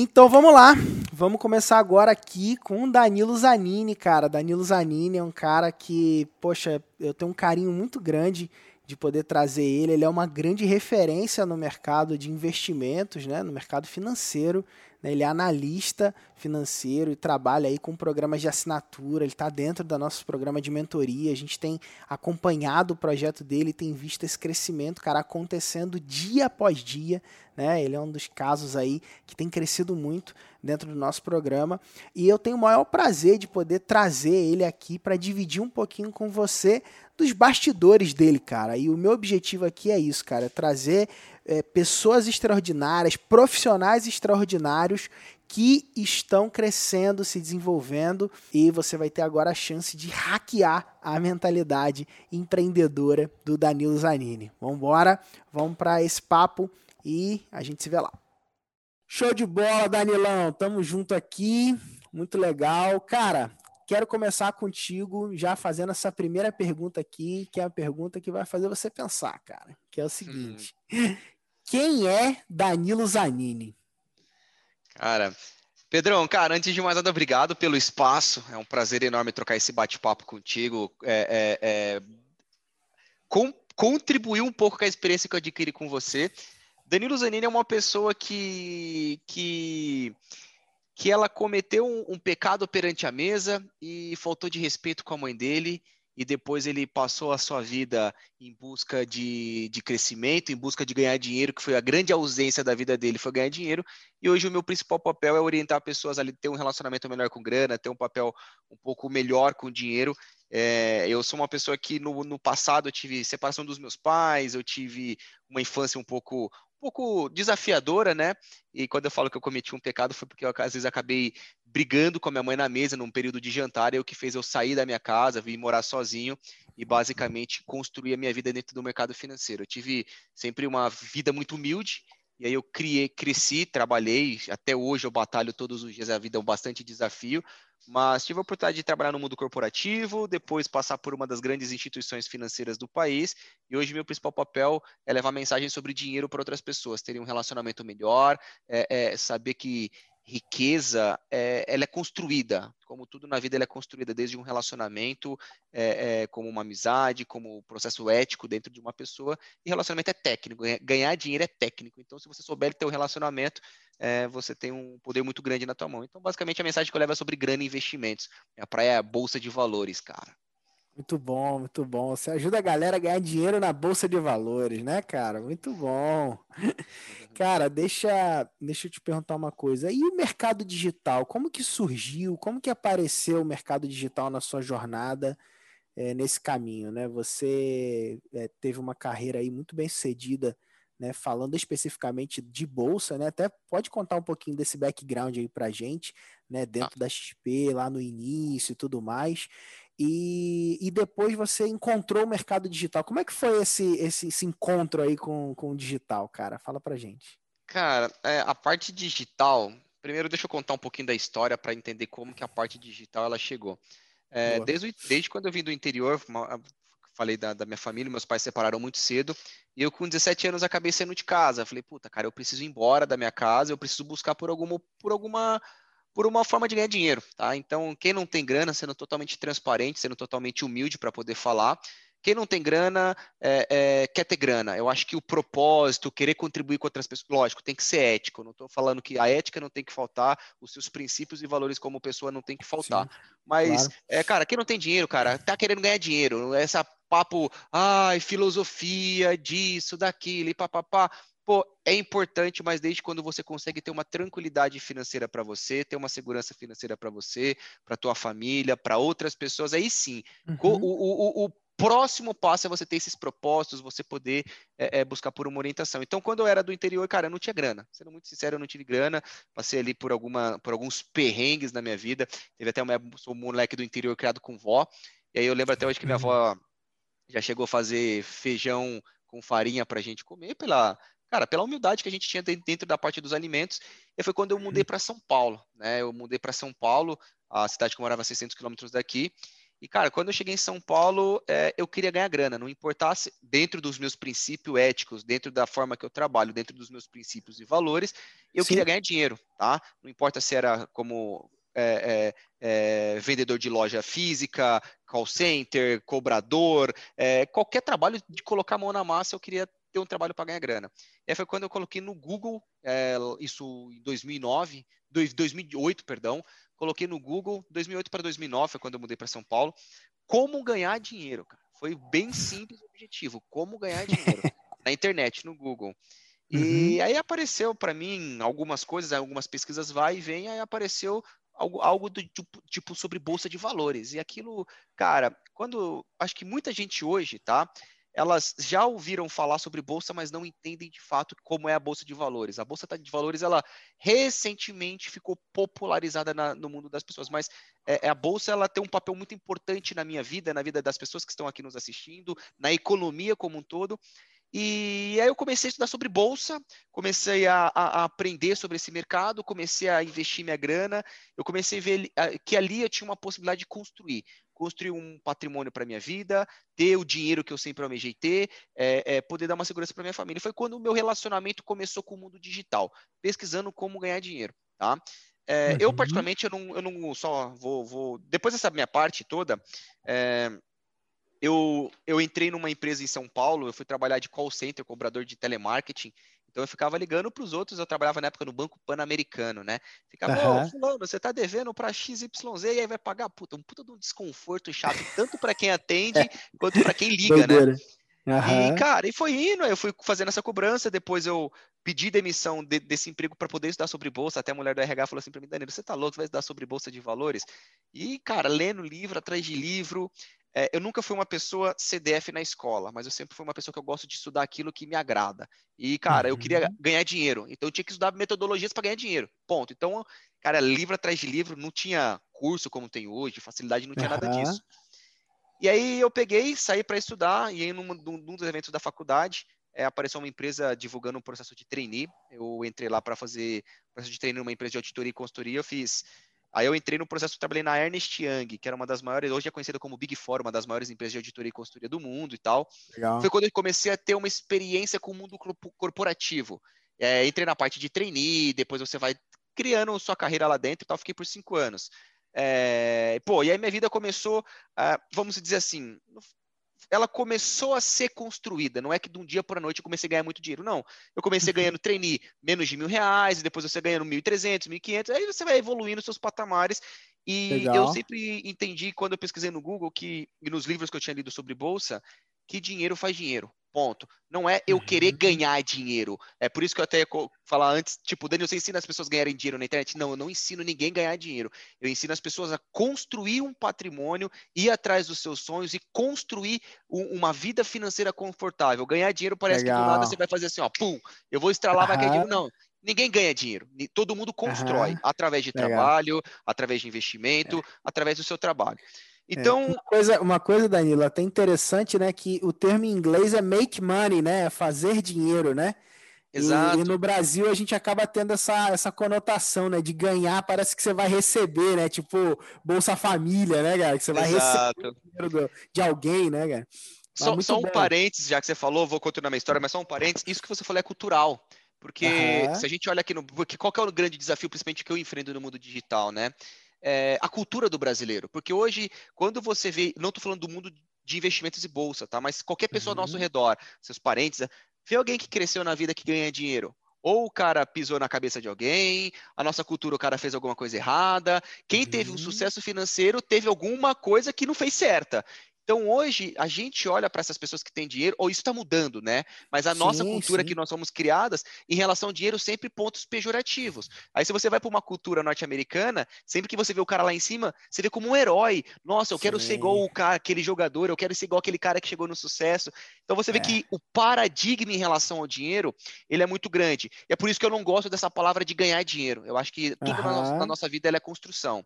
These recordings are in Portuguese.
Então vamos lá, vamos começar agora aqui com Danilo Zanini, cara. Danilo Zanini é um cara que, poxa, eu tenho um carinho muito grande de poder trazer ele. Ele é uma grande referência no mercado de investimentos, né, no mercado financeiro. Né, ele é analista financeiro e trabalha aí com programas de assinatura. Ele está dentro do nosso programa de mentoria. A gente tem acompanhado o projeto dele, tem visto esse crescimento, cara, acontecendo dia após dia. Né? Ele é um dos casos aí que tem crescido muito dentro do nosso programa. E eu tenho o maior prazer de poder trazer ele aqui para dividir um pouquinho com você dos bastidores dele, cara. E o meu objetivo aqui é isso, cara, é trazer é, pessoas extraordinárias, profissionais extraordinários que estão crescendo, se desenvolvendo e você vai ter agora a chance de hackear a mentalidade empreendedora do Danilo Zanini. Vamos embora, vamos para esse papo e a gente se vê lá. Show de bola, Danilão. Tamo junto aqui. Muito legal. Cara, quero começar contigo já fazendo essa primeira pergunta aqui, que é a pergunta que vai fazer você pensar, cara. Que é o seguinte: hum. Quem é Danilo Zanini? Cara, Pedrão, cara, antes de mais nada, obrigado pelo espaço. É um prazer enorme trocar esse bate-papo contigo. É, é, é... Com, contribuir um pouco com a experiência que eu adquiri com você. Danilo Zanini é uma pessoa que, que que ela cometeu um, um, pecado perante a mesa e faltou de respeito com a mãe dele, e depois ele passou a sua vida em busca de, de crescimento, em busca de ganhar dinheiro, que foi a grande ausência da vida dele, foi ganhar dinheiro, e hoje o meu principal papel é orientar pessoas a ter um relacionamento melhor com grana, ter um papel um pouco melhor com dinheiro, é, eu sou uma pessoa que no, no passado eu tive separação dos meus pais, eu tive uma infância um pouco pouco desafiadora, né? E quando eu falo que eu cometi um pecado foi porque eu às vezes acabei brigando com a minha mãe na mesa num período de jantar, e o que fez eu sair da minha casa, vir morar sozinho e basicamente construir a minha vida dentro do mercado financeiro. Eu tive sempre uma vida muito humilde, e aí eu criei, cresci, trabalhei, até hoje eu batalho todos os dias, a vida é um bastante desafio, mas tive a oportunidade de trabalhar no mundo corporativo, depois passar por uma das grandes instituições financeiras do país, e hoje meu principal papel é levar mensagem sobre dinheiro para outras pessoas, terem um relacionamento melhor, é, é saber que riqueza é, ela é construída, como tudo na vida ela é construída desde um relacionamento, é, é, como uma amizade, como um processo ético dentro de uma pessoa. E relacionamento é técnico, ganhar dinheiro é técnico. Então, se você souber ter um relacionamento, é, você tem um poder muito grande na tua mão. Então, basicamente, a mensagem que eu levo é sobre grana e investimentos. A praia é a bolsa de valores, cara. Muito bom, muito bom. Você ajuda a galera a ganhar dinheiro na bolsa de valores, né, cara? Muito bom. Cara, deixa, deixa eu te perguntar uma coisa. E o mercado digital? Como que surgiu? Como que apareceu o mercado digital na sua jornada é, nesse caminho, né? Você é, teve uma carreira aí muito bem sucedida, né? Falando especificamente de bolsa, né? Até pode contar um pouquinho desse background aí pra gente, né? Dentro ah. da XP, lá no início e tudo mais e, e depois você encontrou o mercado digital. Como é que foi esse, esse, esse encontro aí com, com o digital, cara? Fala pra gente. Cara, é, a parte digital, primeiro deixa eu contar um pouquinho da história para entender como que a parte digital ela chegou. É, desde, desde quando eu vim do interior, falei da, da, minha família, meus pais separaram muito cedo, e eu com 17 anos acabei saindo de casa. Falei, puta, cara, eu preciso ir embora da minha casa, eu preciso buscar por alguma, por alguma por uma forma de ganhar dinheiro, tá? Então, quem não tem grana, sendo totalmente transparente, sendo totalmente humilde para poder falar. Quem não tem grana é, é, quer ter grana. Eu acho que o propósito, querer contribuir com outras pessoas, lógico, tem que ser ético. Não estou falando que a ética não tem que faltar, os seus princípios e valores como pessoa não tem que faltar. Sim, Mas, claro. é, cara, quem não tem dinheiro, cara, tá querendo ganhar dinheiro. Essa papo, ai, filosofia disso, daquilo, e papapá pô, é importante, mas desde quando você consegue ter uma tranquilidade financeira para você, ter uma segurança financeira para você, para tua família, para outras pessoas, aí sim. Uhum. O, o, o, próximo passo é você ter esses propósitos, você poder é, é, buscar por uma orientação. Então, quando eu era do interior, cara, eu não tinha grana. Sendo muito sincero, eu não tive grana. Passei ali por, alguma, por alguns perrengues na minha vida. Teve até uma sou um moleque do interior criado com vó. E aí eu lembro até hoje que minha uhum. avó já chegou a fazer feijão com farinha para a gente comer pela cara, pela humildade que a gente tinha dentro da parte dos alimentos. E foi quando eu mudei para São Paulo, né? Eu mudei para São Paulo, a cidade que eu morava a 600 quilômetros daqui. E, cara, quando eu cheguei em São Paulo, é, eu queria ganhar grana, não importasse dentro dos meus princípios éticos, dentro da forma que eu trabalho, dentro dos meus princípios e valores, eu Sim. queria ganhar dinheiro, tá? Não importa se era como é, é, é, vendedor de loja física, call center, cobrador, é, qualquer trabalho de colocar a mão na massa, eu queria ter um trabalho para ganhar grana. E aí foi quando eu coloquei no Google, é, isso em 2009, 2008, perdão, coloquei no Google, 2008 para 2009 foi quando eu mudei para São Paulo, como ganhar dinheiro, cara. Foi bem simples o objetivo, como ganhar dinheiro na internet, no Google. E uhum. aí apareceu para mim algumas coisas, algumas pesquisas vai e vem, aí apareceu algo, algo do tipo, tipo sobre bolsa de valores. E aquilo, cara, quando acho que muita gente hoje, tá? Elas já ouviram falar sobre bolsa, mas não entendem de fato como é a bolsa de valores. A bolsa de valores, ela recentemente ficou popularizada na, no mundo das pessoas, mas é, é, a bolsa ela tem um papel muito importante na minha vida, na vida das pessoas que estão aqui nos assistindo, na economia como um todo. E aí eu comecei a estudar sobre bolsa, comecei a, a, a, aprender sobre esse mercado, comecei a investir minha grana, eu comecei a ver que ali eu tinha uma possibilidade de construir, construir um patrimônio para minha vida, ter o dinheiro que eu sempre almejei ter, é, é, poder dar uma segurança para minha família. Foi quando o meu relacionamento começou com o mundo digital, pesquisando como ganhar dinheiro, tá? É, uhum. Eu particularmente eu não, eu não só vou, vou depois dessa minha parte toda é, eu, eu entrei numa empresa em São Paulo, eu fui trabalhar de call center, cobrador de telemarketing, então eu ficava ligando para os outros, eu trabalhava na época no Banco Pan-Americano, né? Ficava, uhum. ô, fulano, você tá devendo para XYZ e aí vai pagar, puta, um puta de um desconforto chato, tanto para quem atende quanto para quem liga, né? Uhum. E, cara, e foi indo, eu fui fazendo essa cobrança, depois eu pedi demissão de, desse emprego para poder estudar sobre bolsa, até a mulher do RH falou assim para mim, Danilo, você tá louco, você vai estudar sobre bolsa de valores? E, cara, lendo livro atrás de livro, é, eu nunca fui uma pessoa CDF na escola, mas eu sempre fui uma pessoa que eu gosto de estudar aquilo que me agrada. E, cara, uhum. eu queria uhum. ganhar dinheiro, então eu tinha que estudar metodologias para ganhar dinheiro. Ponto. Então, cara, livro atrás de livro, não tinha curso como tem hoje, facilidade, não tinha uhum. nada disso. E aí eu peguei, saí para estudar, e aí num, num, dos eventos da faculdade, é, apareceu uma empresa divulgando um processo de trainee. Eu entrei lá para fazer processo de trainee numa empresa de auditoria e consultoria. Eu fiz Aí eu entrei no processo, trabalhei na Ernest Young, que era uma das maiores, hoje é conhecida como Big Four, uma das maiores empresas de auditoria e consultoria do mundo e tal. Legal. Foi quando eu comecei a ter uma experiência com o mundo corporativo. É, entrei na parte de trainee, depois você vai criando sua carreira lá dentro e tal, fiquei por cinco anos. É, pô, e aí minha vida começou, vamos dizer assim, ela começou a ser construída. Não é que de um dia para a noite eu comecei a ganhar muito dinheiro. Não. Eu comecei uhum. ganhando trainee menos de mil reais, depois você ganhando mil e trezentos, mil e quinhentos, aí você vai evoluindo seus patamares. E Legal. eu sempre entendi, quando eu pesquisei no Google, que, e nos livros que eu tinha lido sobre bolsa, que dinheiro faz dinheiro. Ponto. Não é eu querer uhum. ganhar dinheiro. É por isso que eu até ia falar antes, tipo, Daniel, você ensina as pessoas a ganharem dinheiro na internet? Não, eu não ensino ninguém a ganhar dinheiro. Eu ensino as pessoas a construir um patrimônio, ir atrás dos seus sonhos e construir um, uma vida financeira confortável. Ganhar dinheiro parece Legal. que do nada você vai fazer assim, ó, pum, eu vou estralar, uhum. vai ganhar dinheiro. Não, ninguém ganha dinheiro. Todo mundo constrói uhum. através de Legal. trabalho, através de investimento, é. através do seu trabalho. É, então. É, uma, coisa, uma coisa, Danilo, até interessante, né? Que o termo em inglês é make money, né? É fazer dinheiro, né? Exato. E, e, no Brasil a gente acaba tendo essa, essa conotação, né? De ganhar, parece que você vai receber, né? Tipo, Bolsa Família, né, cara? Que você vai Exato. receber dinheiro de alguém, né, cara? Só, só um parênteses, já que você falou, vou continuar minha história, mas só um parênteses, isso que você falou é cultural. Porque uhum. se a gente olha aqui no. Qual é o grande desafio, principalmente que eu enfrento no mundo digital, né? É, a cultura do brasileiro. Porque hoje, quando você vê, não estou falando do mundo de investimentos e bolsa, tá? Mas qualquer pessoa uhum. ao nosso uhum. redor, seus parentes, vê alguém que cresceu na vida que ganha dinheiro. Ou o cara pisou na cabeça de alguém, a nossa cultura, o cara fez alguma coisa errada. Quem uhum. teve um uhum. sucesso financeiro teve alguma coisa que não fez certa. Então, hoje, a gente olha para essas pessoas que têm dinheiro, ou isso está mudando, né? Mas a sim, nossa cultura sim. que nós somos criadas, em relação ao dinheiro, sempre pontos pejorativos. Aí, se você vai para uma cultura norte-americana, sempre que você vê o cara lá em cima, você vê como um herói. Nossa, eu quero sim. ser igual o cara, aquele jogador, eu quero ser igual aquele cara que chegou no sucesso. Então, você vê é. que o paradigma em relação ao dinheiro, ele é muito grande. E é por isso que eu não gosto dessa palavra de ganhar dinheiro. Eu acho que tudo uhum. na, nossa, na nossa vida é construção.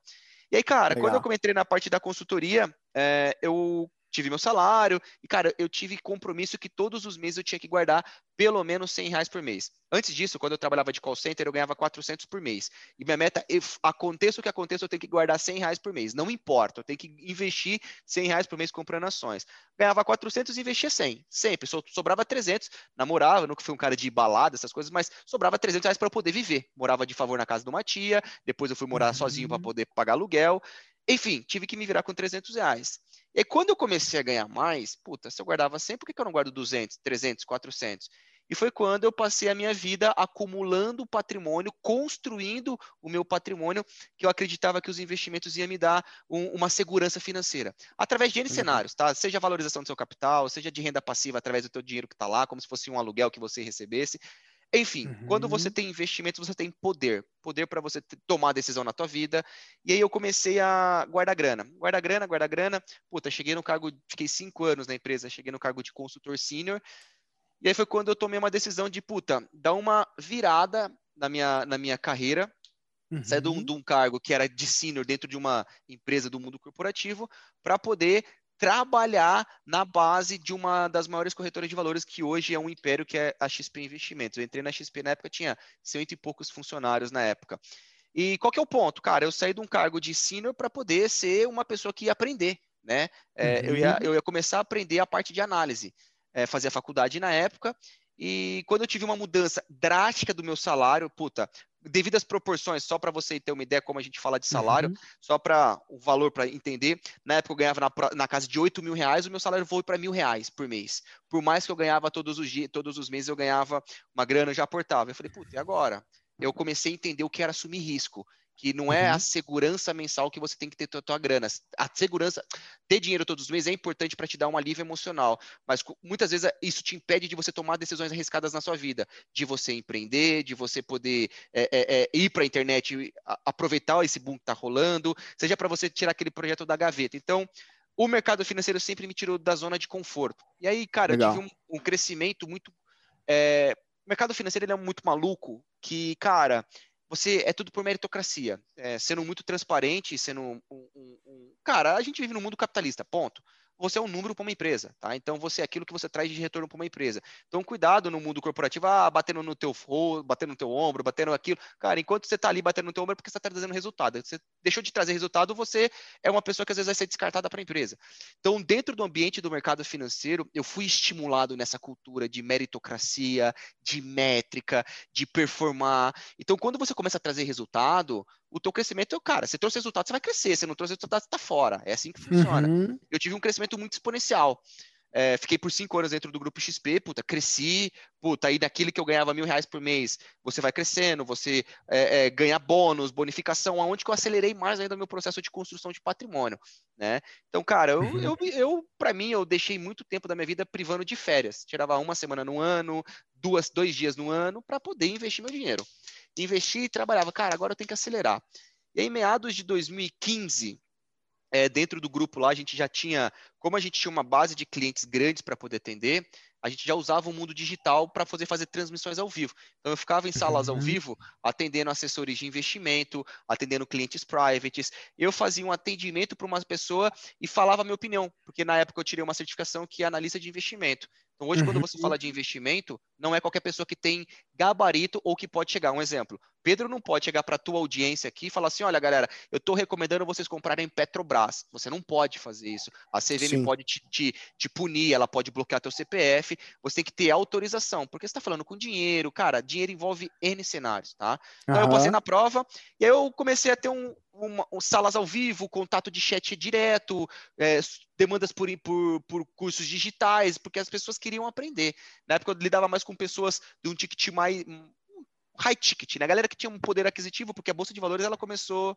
E aí, cara, Legal. quando eu entrei na parte da consultoria, é, eu tive meu salário, e, cara, eu tive compromisso que todos os meses eu tinha que guardar pelo menos 100 reais por mês. Antes disso, quando eu trabalhava de call center, eu ganhava 400 por mês. E minha meta, aconteça o que aconteça, eu tenho que guardar 100 reais por mês. Não importa, eu tenho que investir 100 reais por mês comprando ações. Ganhava 400 e investia 100, sempre. Sobrava 300, namorava, nunca fui um cara de balada, essas coisas, mas sobrava 300 reais para eu poder viver. Morava de favor na casa de uma tia, depois eu fui morar uhum. sozinho para poder pagar aluguel. Enfim, tive que me virar com 300 reais. E quando eu comecei a ganhar mais, puta, se eu guardava 100, por que, que eu não guardo 200, 300, 400? E foi quando eu passei a minha vida acumulando patrimônio, construindo o meu patrimônio, que eu acreditava que os investimentos iam me dar um, uma segurança financeira. Através de N uhum. cenários, tá? Seja a valorização do seu capital, seja de renda passiva através do teu dinheiro que está lá, como se fosse um aluguel que você recebesse. Enfim, uhum. quando você uhum. tem investimentos, você tem poder. Poder para você tomar decisão na tua vida. E aí eu comecei a guardar grana. Guardar grana, guardar grana. Puta, cheguei no cargo, fiquei cinco anos na empresa, cheguei no cargo de consultor sênior. E aí foi quando eu tomei uma decisão de, puta, dar uma virada na minha, na minha carreira. Uhum. Sair de um, de um cargo que era de sênior dentro de uma empresa do mundo corporativo para poder trabalhar na base de uma das maiores corretoras de valores que hoje é um império, que é a XP Investimentos. Eu entrei na XP na época, tinha cento e poucos funcionários na época. E qual que é o ponto? Cara, eu saí de um cargo de senior para poder ser uma pessoa que ia aprender, né? É, uhum. eu, ia, eu ia começar a aprender a parte de análise. É, fazia faculdade na época, e quando eu tive uma mudança drástica do meu salário, puta, devido às proporções, só para você ter uma ideia como a gente fala de salário, uhum. só para o valor para entender, na época eu ganhava na, na casa de 8 mil reais, o meu salário foi para mil reais por mês. Por mais que eu ganhava todos os dias, todos os meses eu ganhava uma grana, eu já aportava. Eu falei, puta, e agora? Eu comecei a entender o que era assumir risco que não é uhum. a segurança mensal que você tem que ter a tua grana. A segurança, ter dinheiro todos os meses é importante para te dar um alívio emocional, mas muitas vezes isso te impede de você tomar decisões arriscadas na sua vida, de você empreender, de você poder é, é, é, ir para a internet, aproveitar esse boom que está rolando, seja para você tirar aquele projeto da gaveta. Então, o mercado financeiro sempre me tirou da zona de conforto. E aí, cara, Legal. eu tive um, um crescimento muito. É, o mercado financeiro é muito maluco, que, cara, você é tudo por meritocracia, é, sendo muito transparente, sendo um, um, um, cara, a gente vive no mundo capitalista, ponto você é um número para uma empresa, tá? Então você é aquilo que você traz de retorno para uma empresa. Então cuidado no mundo corporativo, ah, batendo no teu batendo no teu ombro, batendo aquilo. Cara, enquanto você está ali batendo no teu ombro é porque você está trazendo resultado. Você deixou de trazer resultado, você é uma pessoa que às vezes vai ser descartada para a empresa. Então, dentro do ambiente do mercado financeiro, eu fui estimulado nessa cultura de meritocracia, de métrica, de performar. Então, quando você começa a trazer resultado, o teu crescimento, cara, você trouxe resultado, você vai crescer, você não trouxe resultado, você está fora. É assim que funciona. Uhum. Eu tive um crescimento muito exponencial. É, fiquei por cinco anos dentro do grupo XP, puta, cresci, puta, aí daquilo que eu ganhava mil reais por mês, você vai crescendo, você é, é, ganha bônus, bonificação, aonde que eu acelerei mais ainda o meu processo de construção de patrimônio, né? Então, cara, eu, uhum. eu, eu para mim, eu deixei muito tempo da minha vida privando de férias, tirava uma semana no ano, duas, dois dias no ano, para poder investir meu dinheiro investi e trabalhava. Cara, agora eu tenho que acelerar. E aí, meados de 2015, é, dentro do grupo lá, a gente já tinha, como a gente tinha uma base de clientes grandes para poder atender, a gente já usava o mundo digital para fazer, fazer transmissões ao vivo. Então, eu ficava em salas uhum. ao vivo, atendendo assessores de investimento, atendendo clientes privates. Eu fazia um atendimento para uma pessoa e falava a minha opinião, porque na época eu tirei uma certificação que é analista de investimento. Então, hoje, quando você fala de investimento, não é qualquer pessoa que tem gabarito ou que pode chegar. Um exemplo, Pedro não pode chegar para a tua audiência aqui e falar assim, olha, galera, eu estou recomendando vocês comprarem Petrobras. Você não pode fazer isso. A CVM Sim. pode te, te, te, punir, ela pode bloquear teu CPF. Você tem que ter autorização, porque você está falando com dinheiro. Cara, dinheiro envolve N cenários, tá? Então, uhum. eu passei na prova e aí eu comecei a ter um, uma, um, salas ao vivo, contato de chat direto, é, demandas por, por, por, cursos digitais, porque as pessoas queriam aprender. Na época eu lidava mais com pessoas de um ticket mais high ticket, né? A galera que tinha um poder aquisitivo, porque a bolsa de valores ela começou a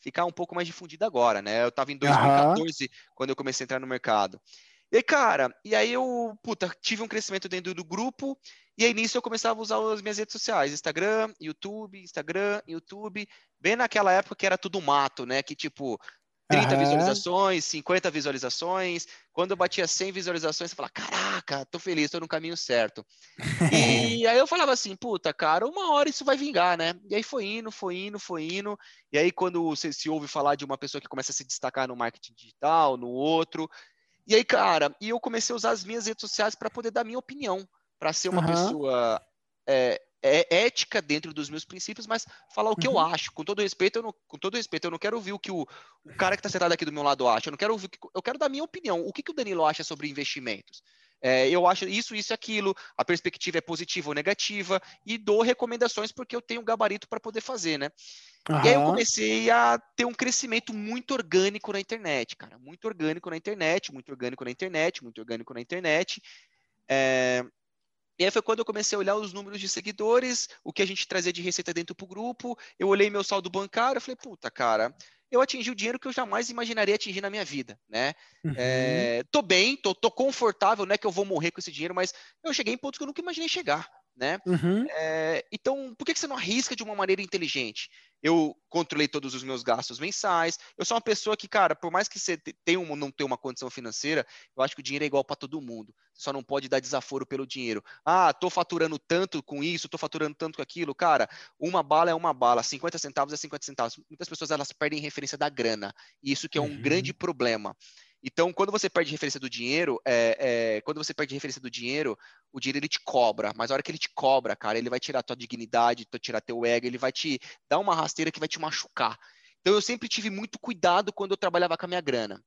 ficar um pouco mais difundida agora, né? Eu estava em 2014 uhum. quando eu comecei a entrar no mercado. E cara, e aí eu, puta, tive um crescimento dentro do grupo, e aí nisso eu começava a usar as minhas redes sociais, Instagram, YouTube, Instagram, YouTube, bem naquela época que era tudo mato, né? Que tipo, 30 uhum. visualizações, 50 visualizações. Quando eu batia 100 visualizações, você fala, caraca, tô feliz, tô no caminho certo. e aí eu falava assim, puta, cara, uma hora isso vai vingar, né? E aí foi indo, foi indo, foi indo. E aí quando você se ouve falar de uma pessoa que começa a se destacar no marketing digital, no outro, E aí, cara, e eu comecei a usar as minhas redes sociais para poder dar minha opinião, para ser uma uhum. pessoa é, é, ética dentro dos meus princípios, mas falar o que uhum. eu acho. Com todo respeito, eu não, com todo respeito, eu não quero ouvir o que o, o cara que está sentado aqui do meu lado acha. Eu não quero ouvir, eu quero dar minha opinião. O que, que o Danilo acha sobre investimentos? É, eu acho isso, isso aquilo, a perspectiva é positiva ou negativa, e dou recomendações porque eu tenho gabarito para poder fazer, né? Uhum. E aí eu comecei a ter um crescimento muito orgânico na internet, cara. Muito orgânico na internet, muito orgânico na internet, muito orgânico na internet. É... E aí foi quando eu comecei a olhar os números de seguidores, o que a gente trazia de receita dentro pro grupo. Eu olhei meu saldo bancário e falei, puta, cara, eu atingi o dinheiro que eu jamais imaginaria atingir na minha vida, né? Uhum. É, tô bem, tô, tô confortável, não é que eu vou morrer com esse dinheiro, mas eu cheguei em pontos que eu nunca imaginei chegar, né? Uhum. É, então, por que, você não arrisca de uma maneira inteligente? Eu controlei todos os meus gastos mensais. Eu sou uma pessoa que, cara, por mais que você tenha um, não tenha uma condição financeira, eu acho que o dinheiro é igual para todo mundo. Você só não pode dar desaforo pelo dinheiro. Ah, tô faturando tanto com isso, tô faturando tanto com aquilo. Cara, uma bala é uma bala, 50 centavos é 50 centavos. Muitas pessoas elas perdem referência da grana. E isso que é um uhum. grande problema. Então, quando você perde referência do dinheiro, é, é, quando você perde referência do dinheiro, o dinheiro ele te cobra. Mas a hora que ele te cobra, cara, ele vai tirar tua dignidade, tirar teu ego, ele vai te dar uma rasteira que vai te machucar. Então, eu sempre tive muito cuidado quando eu trabalhava com a minha grana.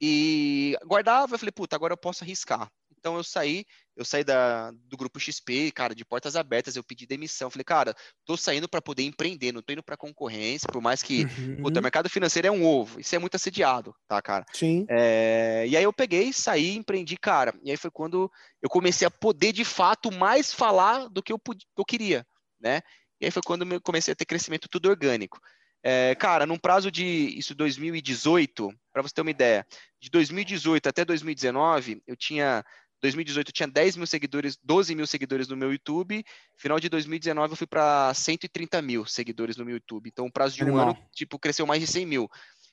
E guardava, eu falei, puta, agora eu posso arriscar. Então eu saí, eu saí da, do grupo XP, cara, de portas abertas, eu pedi demissão. Falei, cara, tô saindo para poder empreender, não tô indo para concorrência, por mais que uhum. puta, o mercado financeiro é um ovo, isso é muito assediado, tá, cara? Sim. É, e aí eu peguei, saí, empreendi, cara. E aí foi quando eu comecei a poder, de fato, mais falar do que eu, que eu queria, né? E aí foi quando eu comecei a ter crescimento tudo orgânico. É, cara, num prazo de isso 2018, para você ter uma ideia, de 2018 até 2019, eu tinha 2018 eu tinha 10 mil seguidores, 12 mil seguidores no meu YouTube. Final de 2019 eu fui para 130 mil seguidores no meu YouTube. Então, o prazo de um Animal. ano, tipo, cresceu mais de 100 mil.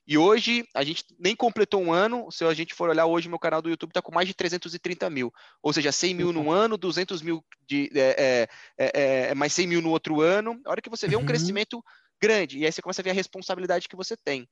E hoje, a gente nem completou um ano. Se a gente for olhar hoje, meu canal do YouTube está com mais de 330 mil. Ou seja, 100 mil no ano, 200 mil de, é, é, é, é, mais 100 mil no outro ano. A hora que você vê um uhum. crescimento grande. E aí você começa a ver a responsabilidade que você tem.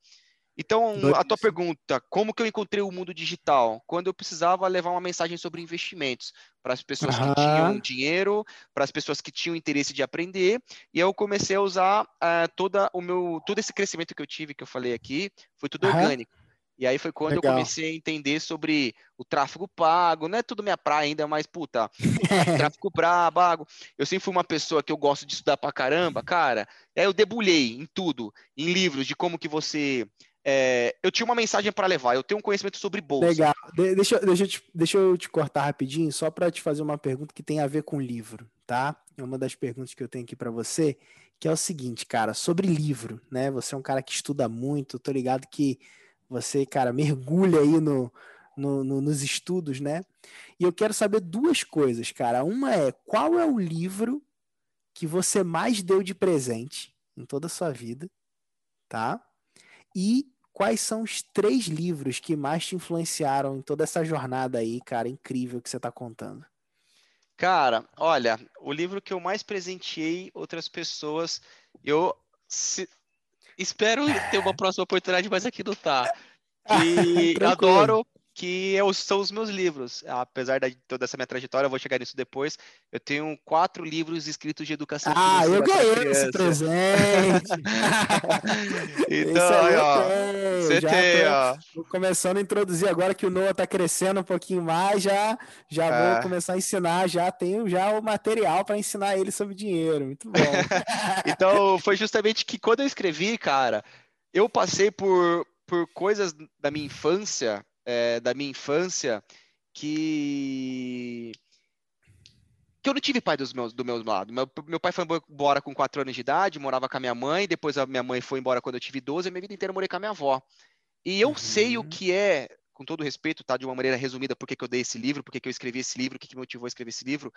Então, a tua pergunta, como que eu encontrei o mundo digital? Quando eu precisava levar uma mensagem sobre investimentos para as pessoas uhum. que tinham dinheiro, para as pessoas que tinham interesse de aprender, e eu comecei a usar uh, toda o meu, todo esse crescimento que eu tive, que eu falei aqui, foi tudo uhum. orgânico. E aí foi quando Legal. eu comecei a entender sobre o tráfego pago, não é tudo minha praia ainda, mas puta, tráfego pago. Eu sempre fui uma pessoa que eu gosto de estudar pra caramba, cara. Aí eu debulhei em tudo, em livros de como que você é, eu tinha uma mensagem para levar, eu tenho um conhecimento sobre bolsa. Legal. De deixa, deixa, eu te, deixa eu te cortar rapidinho, só para te fazer uma pergunta que tem a ver com livro, tá? É uma das perguntas que eu tenho aqui para você, que é o seguinte, cara, sobre livro, né? Você é um cara que estuda muito, tô ligado que você, cara, mergulha aí no, no, no, nos estudos, né? E eu quero saber duas coisas, cara. Uma é qual é o livro que você mais deu de presente em toda a sua vida, tá? E quais são os três livros que mais te influenciaram em toda essa jornada aí, cara, incrível que você está contando? Cara, olha, o livro que eu mais presenteei outras pessoas, eu se... espero ter uma próxima oportunidade, mas aqui não tá. E adoro que são os meus livros. Apesar de toda essa minha trajetória, eu vou chegar nisso depois. Eu tenho quatro livros escritos de educação ah, financeira. Ah, eu ganhei esse presente! então, aí, ó, você tem, ó. Vou começando a introduzir agora que o Noah tá crescendo um pouquinho mais, já, já é. vou começar a ensinar, já tenho já o material para ensinar ele sobre dinheiro. Muito bom. então, foi justamente que quando eu escrevi, cara, eu passei por, por coisas da minha infância é, da minha infância que que eu não tive pai dos meus, do meu lado. Meu, meu pai foi embora com 4 anos de idade, morava com a minha mãe, depois a minha mãe foi embora quando eu tive 12, a minha vida inteira eu morei com a minha avó. E eu uhum. sei o que é, com todo respeito, tá, de uma maneira resumida, por que eu dei esse livro, por que eu escrevi esse livro, o que, que me motivou a escrever esse livro.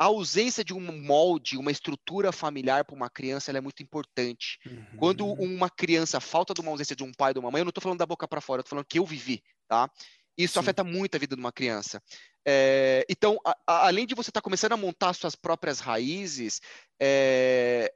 A ausência de um molde, uma estrutura familiar para uma criança, é muito importante. Uhum. Quando uma criança falta de uma ausência de um pai de uma mãe, eu não estou falando da boca para fora, eu estou falando que eu vivi, tá? Isso Sim. afeta muito a vida de uma criança. É, então, a, a, além de você estar tá começando a montar suas próprias raízes, é,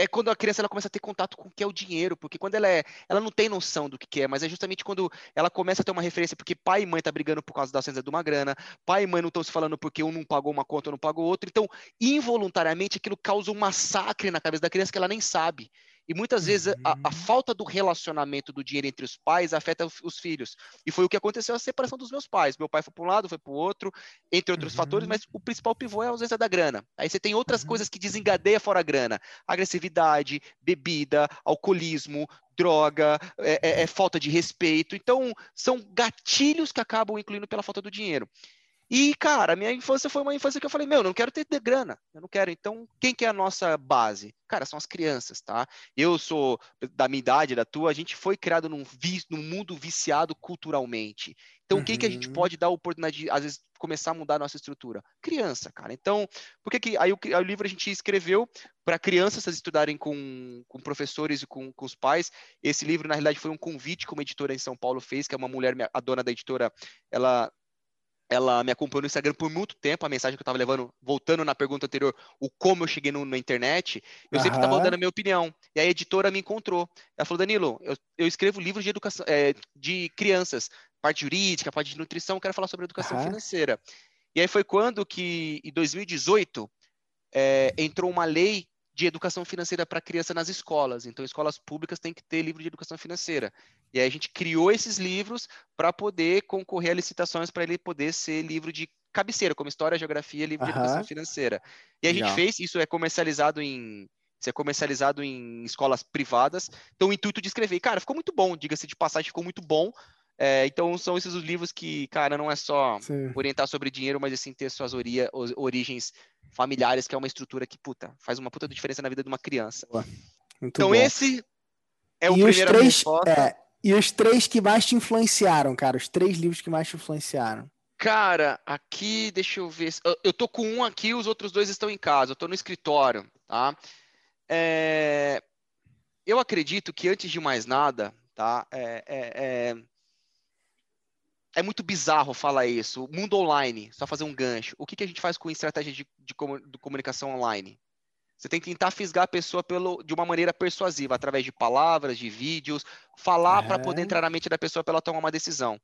é quando a criança ela começa a ter contato com o que é o dinheiro, porque quando ela é, ela não tem noção do que é, mas é justamente quando ela começa a ter uma referência, porque pai e mãe tá brigando por causa da ausência de uma grana, pai e mãe não estão se falando porque um não pagou uma conta, ou não pagou outra, então involuntariamente aquilo causa um massacre na cabeça da criança que ela nem sabe. E muitas vezes a, a, uhum. falta do relacionamento do dinheiro entre os pais afeta os filhos. E foi o que aconteceu a separação dos meus pais. Meu pai foi para um lado, foi para o outro, entre outros uhum. fatores, mas o principal pivô é a ausência da grana. Aí você tem outras uhum. coisas que desengadeia fora a grana: agressividade, bebida, alcoolismo, droga, é, é, é falta de respeito. Então, são gatilhos que acabam incluindo pela falta do dinheiro. E, cara, minha infância foi uma infância que eu falei, meu, eu não quero ter grana, eu não quero. Então, quem que é a nossa base? Cara, são as crianças, tá? Eu sou da minha idade, da tua, a gente foi criado num, vi, num mundo viciado culturalmente. Então, uhum. quem que a gente uhum. pode dar a oportunidade de, às vezes, começar a mudar a nossa estrutura? Criança, cara. Então, por que que... Aí o, o livro a gente escreveu para crianças estudarem com, com professores e com, com os pais. Esse livro, na realidade, foi um convite que uma editora em São Paulo fez, que é uma mulher, a dona da editora, ela ela me acompanhou no Instagram por muito tempo, a mensagem que eu estava levando, voltando na pergunta anterior, o como eu cheguei no, na internet, eu uhum. sempre estava dando a minha opinião. E a editora me encontrou. Ela falou, Danilo, eu, eu escrevo livros de educação, é, de crianças, parte jurídica, parte de nutrição, quero falar sobre educação uhum. financeira. E aí foi quando que, em 2018, é, entrou uma lei de educação financeira para criança nas escolas. Então, escolas públicas têm que ter livro de educação financeira. E aí a gente criou esses livros para poder concorrer a licitações para ele poder ser livro de cabeceira, como História, Geografia, livro uhum. de educação financeira. E a gente fez, isso é comercializado em isso é comercializado em escolas privadas. Então, o intuito de escrever, cara, ficou muito bom, diga-se de passagem, ficou muito bom. É, então, são esses os livros que, cara, não é só Sim. orientar sobre dinheiro, mas assim ter suas ori origens familiares, que é uma estrutura que, puta, faz uma puta diferença na vida de uma criança. então, bom. esse é o e primeiro três, é, E os três que mais te influenciaram, cara? Os três livros que mais te influenciaram? Cara, aqui, deixa eu ver. Eu tô com um aqui, os outros dois estão em casa. Eu tô no escritório, tá? É... Eu acredito que, antes de mais nada, tá? É, é, muito bizarro falar isso. O mundo online, só fazer um gancho. O que, que a gente faz com estratégia de, de, de comunicação online? Você tem que tentar fisgar a pessoa pelo, de uma maneira persuasiva, através de palavras, de vídeos, falar é. para poder entrar na mente da pessoa para ela tomar uma decisão.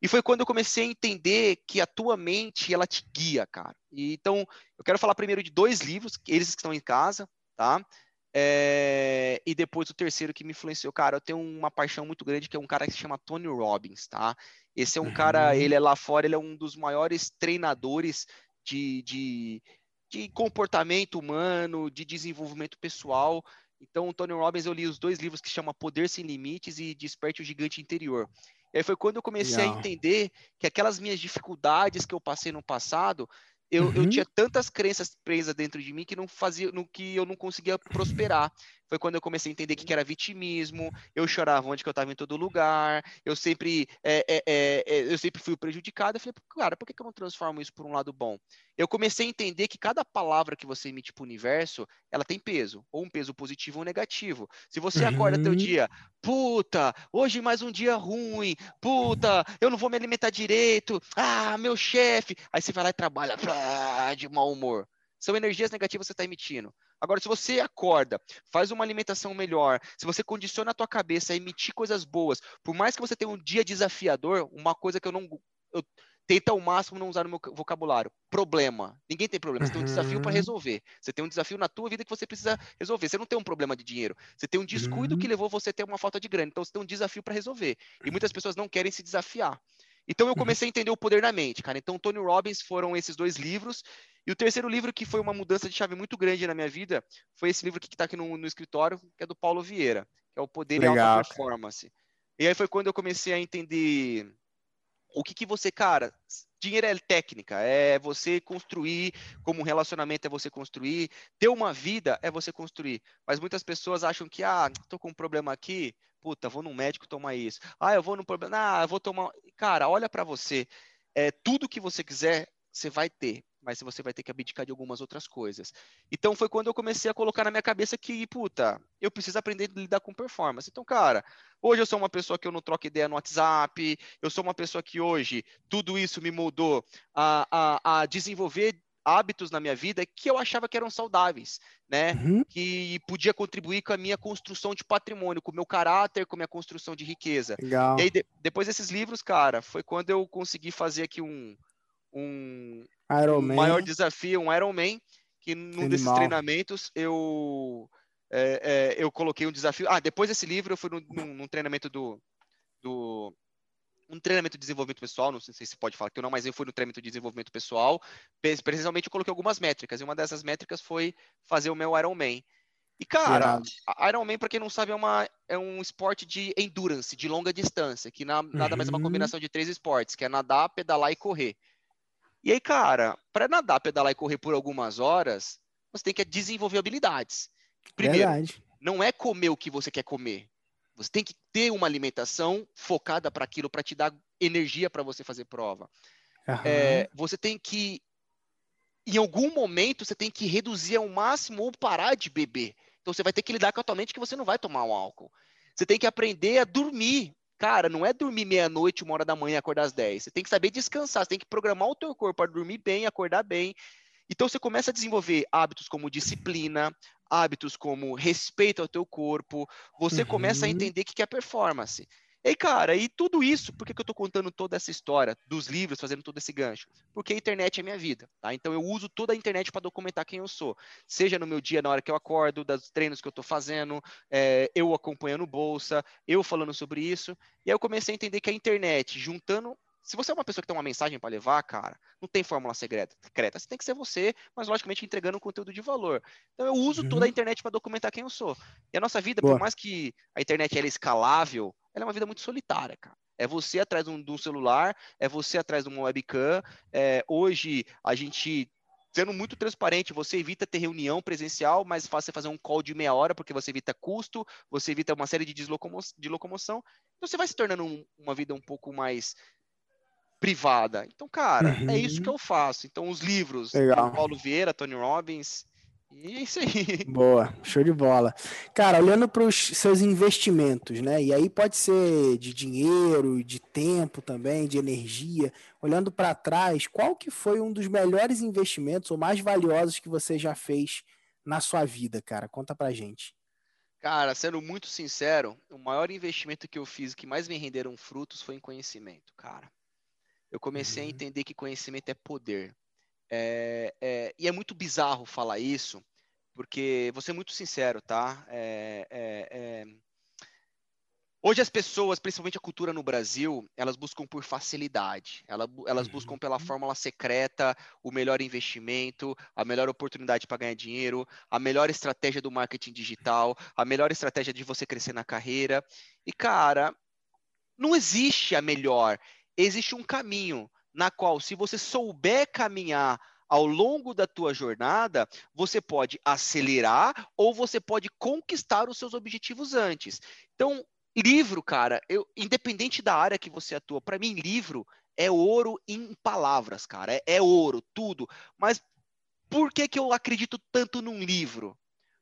E foi quando eu comecei a entender que a tua mente, ela te guia, cara. E, então, eu quero falar primeiro de dois livros, eles que estão em casa, tá? É, e depois o terceiro que me influenciou, cara, eu tenho uma paixão muito grande que é um cara que se chama Tony Robbins, tá? Esse é um uhum. cara, ele é lá fora, ele é um dos maiores treinadores de, de, de comportamento humano, de desenvolvimento pessoal. Então, o Tony Robbins, eu li os dois livros que chama Poder Sem Limites e Desperte o Gigante Interior. E aí foi quando eu comecei Legal. a entender que aquelas minhas dificuldades que eu passei no passado, eu, uhum. eu tinha tantas crenças presas dentro de mim que não fazia, no que eu não conseguia prosperar. Foi quando eu comecei a entender que, que era vitimismo, eu chorava onde que eu estava em todo lugar, eu sempre, é, é, é, eu sempre fui prejudicado. Eu falei, cara, por que, que eu não transformo isso por um lado bom? Eu comecei a entender que cada palavra que você emite para o universo, ela tem peso, ou um peso positivo ou negativo. Se você uhum. acorda teu dia, puta, hoje mais um dia ruim, puta, eu não vou me alimentar direito, ah, meu chefe, aí você vai lá e trabalha ah, de mau humor. São energias negativas que você está emitindo. Agora, se você acorda, faz uma alimentação melhor, se você condiciona a tua cabeça a emitir coisas boas, por mais que você tenha um dia desafiador, uma coisa que eu não. Eu, tenta ao máximo não usar no meu vocabulário. Problema. Ninguém tem problema. Você uhum. tem um desafio para uhum. resolver. Você tem um desafio na tua vida que você precisa resolver. Você não tem um problema de dinheiro. Você tem um descuido uhum. que levou você a ter uma falta de grana. Então você tem um desafio para resolver. E muitas pessoas não querem se desafiar. Então eu uhum. comecei a entender o poder da mente, cara. Então Tony Robbins foram esses dois livros e o terceiro livro, que foi uma mudança de chave muito grande na minha vida, foi esse livro que está aqui no, no, escritório, que é do Paulo Vieira, que é o Poder Legal, e Alta Performance. E aí foi quando eu comecei a entender o que, que você, cara, dinheiro é técnica, é você construir, como um relacionamento é você construir, ter uma vida é você construir. Mas muitas pessoas acham que, ah, tô com um problema aqui, puta, vou num médico tomar isso. Ah, eu vou num problema, ah, eu vou tomar. Cara, olha para você. É, tudo que você quiser, você vai ter mas você vai ter que abdicar de algumas outras coisas. Então foi quando eu comecei a colocar na minha cabeça que, puta, eu preciso aprender a lidar com performance. Então, cara, hoje eu sou uma pessoa que eu não troco ideia no WhatsApp, eu sou uma pessoa que hoje tudo isso me moldou a, a, a desenvolver hábitos na minha vida que eu achava que eram saudáveis, né? Uhum. Que podia contribuir com a minha construção de patrimônio, com o meu caráter, com a minha construção de riqueza. Legal. E aí, de, depois desses livros, cara, foi quando eu consegui fazer aqui um, um, um maior desafio, um Ironman, que num Animal. desses treinamentos eu é, é, eu coloquei um desafio. Ah, depois desse livro eu fui num, num, num treinamento do, do um treinamento de desenvolvimento pessoal, não sei se pode falar que eu não, mas eu fui no treinamento de desenvolvimento pessoal, precisamente eu coloquei algumas métricas, e uma dessas métricas foi fazer o meu Ironman. E, cara, Ironman, para quem não sabe, é, uma, é um esporte de endurance, de longa distância, que na, nada mais é uma uhum. combinação de três esportes, que é nadar, pedalar e correr. E aí, cara, para nadar, pedalar e correr por algumas horas, você tem que desenvolver habilidades. Primeiro, Verdade. não é comer o que você quer comer. Você tem que ter uma alimentação focada para aquilo, para te dar energia para você fazer prova. É, você tem que, em algum momento, você tem que reduzir ao máximo ou parar de beber. Então você vai ter que lidar com a tua mente que você não vai tomar um álcool. Você tem que aprender a dormir. Cara, não é dormir meia-noite, uma hora da manhã, acordar às 10. Você tem que saber descansar, você tem que programar o teu corpo para dormir bem, acordar bem. Então você começa a desenvolver hábitos como disciplina, hábitos como respeito ao teu corpo, você uhum. começa a uhum. entender o que é performance. E, cara, e tudo isso, por que, que eu estou contando toda essa história dos livros, fazendo todo esse gancho? Porque a internet é minha vida, tá? Então eu uso toda a internet para documentar quem eu sou. Seja no meu dia, na hora que eu acordo, dos treinos que eu estou fazendo, é, eu acompanhando bolsa, eu falando sobre isso. E aí eu comecei a entender que a internet, juntando se você é uma pessoa que tem uma mensagem para levar, cara, não tem fórmula secreta. Você tem que ser você, mas logicamente entregando um conteúdo de valor. Então eu uso uhum. toda a internet para documentar quem eu sou. E a nossa vida, Boa. por mais que a internet é escalável, ela é uma vida muito solitária, cara. É você atrás de um, de um celular, é você atrás de uma webcam. É, hoje a gente sendo muito transparente, você evita ter reunião presencial, mas faz você fazer um call de meia hora, porque você evita custo, você evita uma série de, deslocomo de locomoção. Então você vai se tornando um, uma vida um pouco mais privada. Então, cara, uhum. é isso que uhum. eu faço. Então, os livros. Paulo Vieira, Tony Robbins, e é isso aí. Boa, show de bola. Cara, olhando para os seus investimentos, né? E aí pode ser de dinheiro, de tempo também, de energia. Olhando para trás, qual que foi um dos melhores investimentos ou mais valiosos que você já fez na sua vida, cara? Conta pra gente. Cara, sendo muito sincero, o maior investimento que eu fiz, que mais me renderam frutos, foi em conhecimento, cara eu comecei uhum. a entender que conhecimento é poder. É, é, e é muito bizarro falar isso, porque vou ser muito sincero, tá? É, é, é, hoje as pessoas, principalmente a cultura no Brasil, elas buscam por facilidade. Elas, elas uhum. buscam pela fórmula secreta, o melhor investimento, a melhor oportunidade para ganhar dinheiro, a melhor estratégia do marketing digital, a melhor estratégia de você crescer na carreira. E, cara, não existe a melhor existe um caminho na qual, se você souber caminhar ao longo da tua jornada, você pode acelerar ou você pode conquistar os seus objetivos antes. Então, livro, cara, eu, independente da área que você atua, para mim, livro é ouro em palavras, cara. É, é ouro, tudo. Mas por que, que eu acredito tanto num livro?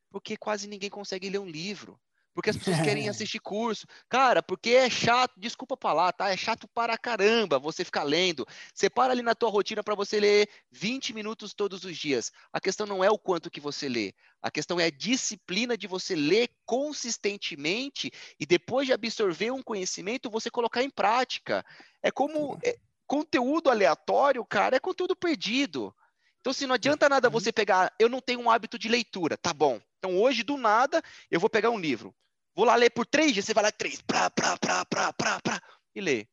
Porque quase ninguém consegue ler um livro porque as pessoas querem assistir curso. Cara, porque é chato, desculpa falar, tá? É chato para caramba você ficar lendo. Separa ali na tua rotina para você ler 20 minutos todos os dias. A questão não é o quanto que você lê. A questão é a disciplina de você ler consistentemente e depois de absorver um conhecimento, você colocar em prática. É como é, conteúdo aleatório, cara, é conteúdo perdido. Então, se não adianta nada você pegar, eu não tenho um hábito de leitura, tá bom. Então, hoje, do nada, eu vou pegar um livro. Vou lá ler por três dias, você vai lá três, pra, pra, pra, pra, pra, pra, e lê.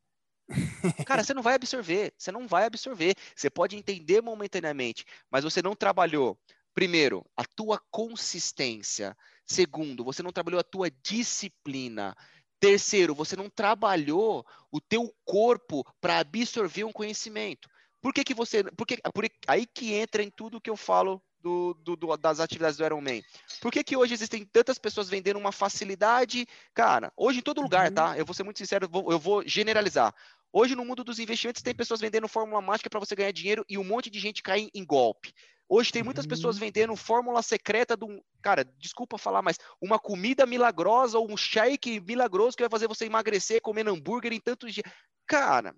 Cara, você não vai absorver, você não vai absorver. Você pode entender momentaneamente, mas você não trabalhou, primeiro, a tua consistência. Segundo, você não trabalhou a tua disciplina. Terceiro, você não trabalhou o teu corpo para absorver um conhecimento. Por que, que você. Por que, por, aí que entra em tudo que eu falo do, do, do, das atividades do Ironman. Por que, que hoje existem tantas pessoas vendendo uma facilidade? Cara, hoje em todo lugar, uhum. tá? Eu vou ser muito sincero, eu vou, eu vou generalizar. Hoje, no mundo dos investimentos, tem pessoas vendendo fórmula mágica para você ganhar dinheiro e um monte de gente cai em golpe. Hoje tem muitas pessoas uhum. vendendo fórmula secreta de um. Cara, desculpa falar, mas uma comida milagrosa ou um shake milagroso que vai fazer você emagrecer comendo hambúrguer em tantos dias. Cara,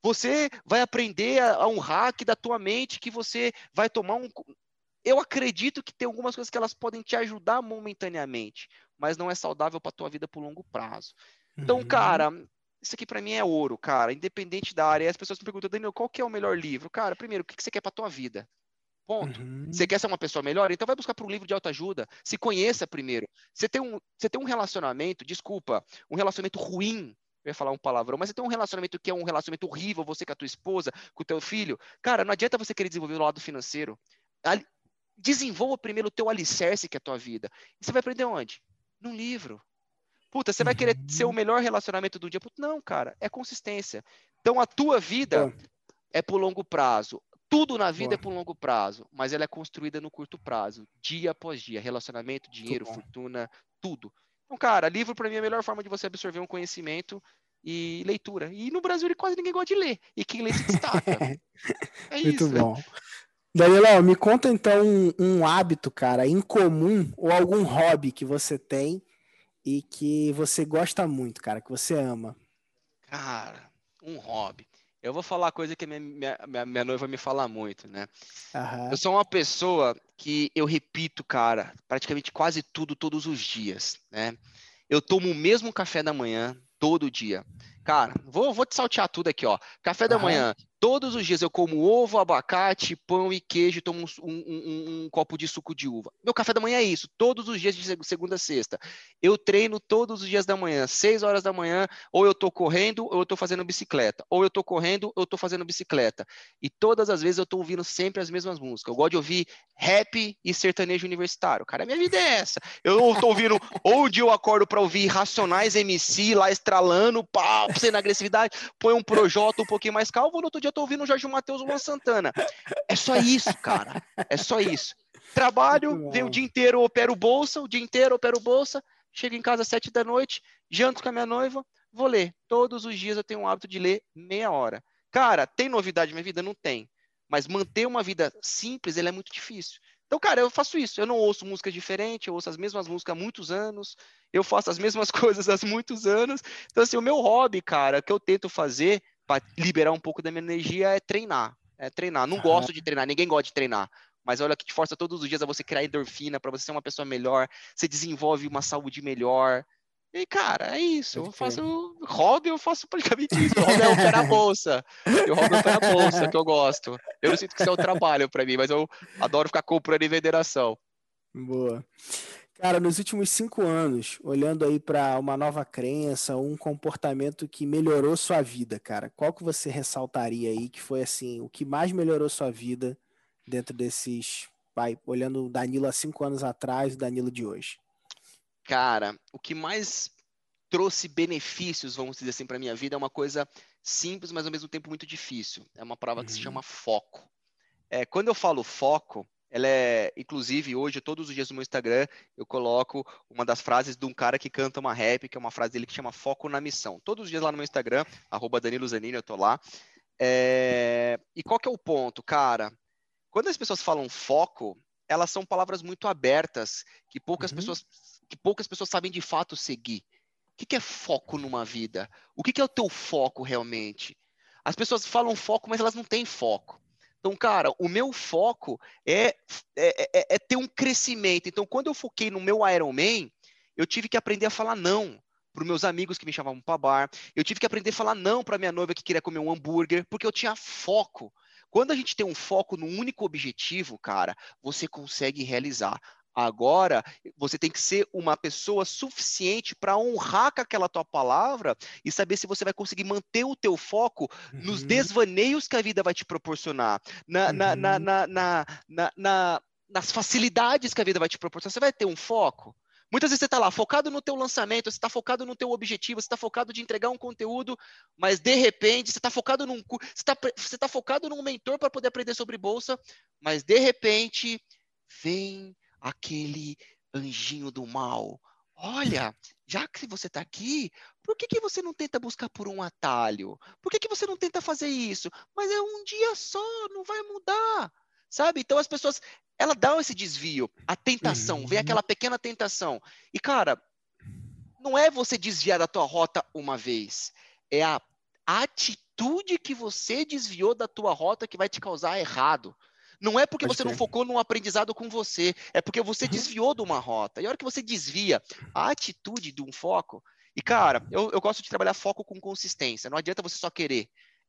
Você vai aprender a, a um hack da tua mente que você vai tomar um. Eu acredito que tem algumas coisas que elas podem te ajudar momentaneamente, mas não é saudável para tua vida por longo prazo. Então, uhum. cara, isso aqui para mim é ouro, cara, independente da área. As pessoas me perguntam, Daniel, qual que é o melhor livro? Cara, primeiro, o que você quer para tua vida? Ponto. Uhum. Você quer ser uma pessoa melhor? Então vai buscar para um livro de autoajuda. Se conheça primeiro. Você tem um, você tem um relacionamento, desculpa, um relacionamento ruim. Eu ia falar um palavrão, mas você tem um relacionamento que é um relacionamento horrível, você com a tua esposa, com o teu filho. Cara, não adianta você querer desenvolver o lado financeiro. Desenvolva primeiro o teu alicerce, que é a tua vida. E você vai aprender onde? Num livro. Puta, você vai querer ser o uhum. melhor relacionamento do dia? Puta, não, cara, é consistência. Então a tua vida é por longo prazo. Tudo na vida Boa. é por longo prazo, mas ela é construída no curto prazo, dia após dia, relacionamento, dinheiro, fortuna, tudo. Então, cara, livro para mim é a melhor forma de você absorver um conhecimento e leitura. E no Brasil quase ninguém gosta de ler. E quem lê se destaca. é Muito isso. bom. Daniel, me conta então um, um, hábito, cara, incomum ou algum hobby que você tem e que você gosta muito, cara, que você ama. Cara, um hobby. Eu vou falar coisa que minha, minha, minha noiva me fala muito, né? Uhum. Eu sou uma pessoa que eu repito, cara, praticamente quase tudo todos os dias, né? Eu tomo o mesmo café da manhã todo dia. Cara, vou, vou te saltear tudo aqui, ó. Café da uhum. manhã, Todos os dias eu como ovo, abacate, pão e queijo tomo um, um, um, copo de suco de uva. Meu café da manhã é isso, todos os dias de segunda a sexta. Eu treino todos os dias da manhã, seis horas da manhã, ou eu tô correndo, ou eu tô fazendo bicicleta. Ou eu tô correndo, ou eu tô fazendo bicicleta. E todas as vezes eu tô ouvindo sempre as mesmas músicas. Eu gosto de ouvir rap e sertanejo universitário. Cara, minha vida é essa. Eu tô ouvindo, onde eu acordo para ouvir Racionais MC lá estralando, pau, sem agressividade, põe um projota um pouquinho mais calmo, no outro dia eu tô ouvindo o Jorge Matheus Luan Santana. É só isso, cara. É só isso. Trabalho, venho o dia inteiro, opero bolsa, o dia inteiro opero bolsa, chego em casa às sete da noite, janto com a minha noiva, vou ler. Todos os dias eu tenho um hábito de ler meia hora. Cara, tem novidade na minha vida? Não tem. Mas manter uma vida simples, ele é muito difícil. Então, cara, eu faço isso. Eu não ouço música diferente, eu ouço as mesmas músicas há muitos anos, eu faço as mesmas coisas há muitos anos. Então, assim, o meu hobby, cara, que eu tento fazer para liberar um pouco da minha energia é treinar. É treinar. Não gosto de treinar, ninguém gosta de treinar. Mas olha que te força todos os dias a você criar endorfina, para você ser uma pessoa melhor, você desenvolve uma saúde melhor. E, cara, é isso. Eu faço hobby, eu faço praticamente isso. O hobby é operar a bolsa. E o hobby é operar a bolsa, que eu gosto. Eu não sinto que isso é um trabalho para mim, mas eu adoro ficar comprando e vender ação. Boa. Cara, nos últimos cinco anos, olhando aí para uma nova crença, um comportamento que melhorou sua vida, cara, qual que você ressaltaria aí que foi assim o que mais melhorou sua vida dentro desses, vai, olhando o Danilo há cinco anos atrás e o Danilo de hoje? Cara, o que mais trouxe benefícios, vamos dizer assim, para minha vida é uma coisa simples, mas ao mesmo tempo muito difícil. É uma palavra uhum. que se uhum. chama foco. É, quando eu falo foco, ela é, inclusive, hoje, todos os dias no meu Instagram, eu coloco uma das frases de um cara que canta uma rap, que é uma frase dele que chama Foco na Missão. Todos os dias lá no meu Instagram, arroba Danilo Zanini, eu tô lá. É... E qual que é o ponto, cara? Quando as pessoas falam foco, elas são palavras muito abertas, que poucas, uhum. pessoas, que poucas pessoas sabem de fato seguir. O que, que é foco numa vida? O que, que é o teu foco realmente? As pessoas falam foco, mas elas não têm foco. Então, cara, o meu foco é, é, é, é ter um crescimento. Então, quando eu foquei no meu Ironman, eu tive que aprender a falar não para meus amigos que me chamavam para bar. Eu tive que aprender a falar não para minha noiva que queria comer um hambúrguer, porque eu tinha foco. Quando a gente tem um foco no único objetivo, cara, você consegue realizar. Agora, você tem que ser uma pessoa suficiente para honrar com aquela tua palavra e saber se você vai conseguir manter o teu foco uhum. nos desvaneios que a vida vai te proporcionar, na, uhum. na, na, na, na, nas facilidades que a vida vai te proporcionar. Você vai ter um foco? Muitas vezes você está lá focado no teu lançamento, você está focado no teu objetivo, você está focado de entregar um conteúdo, mas de repente você está focado num você está você tá focado num mentor para poder aprender sobre bolsa, mas de repente vem aquele anjinho do mal. Olha, já que você está aqui, por que, que você não tenta buscar por um atalho? Por que, que você não tenta fazer isso? Mas é um dia só, não vai mudar. Sabe? Então as pessoas, ela dá esse desvio, a tentação, uhum. vem aquela pequena tentação. E cara, não é você desviar da tua rota uma vez, é a atitude atitude que você desviou da tua rota que vai te causar errado. Não é porque Pode você não focou num aprendizado com você, é porque você uhum. desviou de uma rota. E a hora que você desvia a atitude de um foco, e cara, eu, eu gosto de trabalhar foco com consistência. Não adianta você só querer.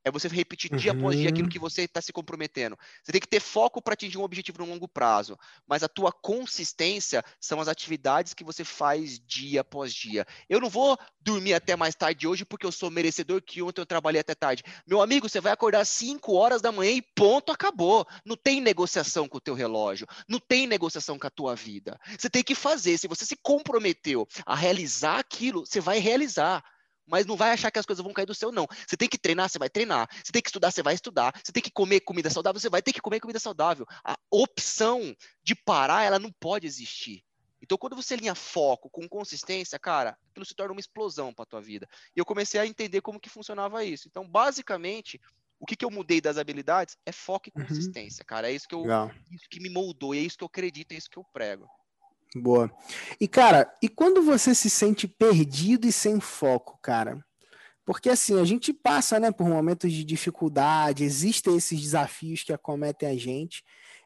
É você repetir dia uhum. após dia aquilo uhum. que você está se comprometendo. Você tem que ter foco para atingir um objetivo no longo prazo. Mas a tua consistência são as atividades que você faz dia após dia. Eu não vou dormir até mais tarde hoje porque eu sou merecedor que ontem eu trabalhei até tarde. Meu amigo, você vai acordar às 5 horas da manhã e ponto, acabou. Não tem negociação com o teu relógio. Não tem negociação com a tua vida. Você tem que fazer. Se você se comprometeu a realizar aquilo, você vai realizar mas não vai achar que as coisas vão cair do céu, não. Você tem que treinar, você vai treinar. Você tem que estudar, você vai estudar. Você tem que comer comida saudável, você vai ter que comer comida saudável. A opção de parar, ela não pode existir. Então, quando você alinha foco com consistência, cara, aquilo se torna uma explosão para tua vida. E eu comecei a entender como que funcionava isso. Então, basicamente, o que, que eu mudei das habilidades é foco e uhum. consistência, uhum. cara. É isso que eu, isso que me moldou, é isso que eu acredito, é isso que eu prego. Boa. E, cara, e quando você se sente perdido e sem foco, cara? Porque, assim, a gente passa, né, por momentos de dificuldade, existem esses desafios que acometem a gente,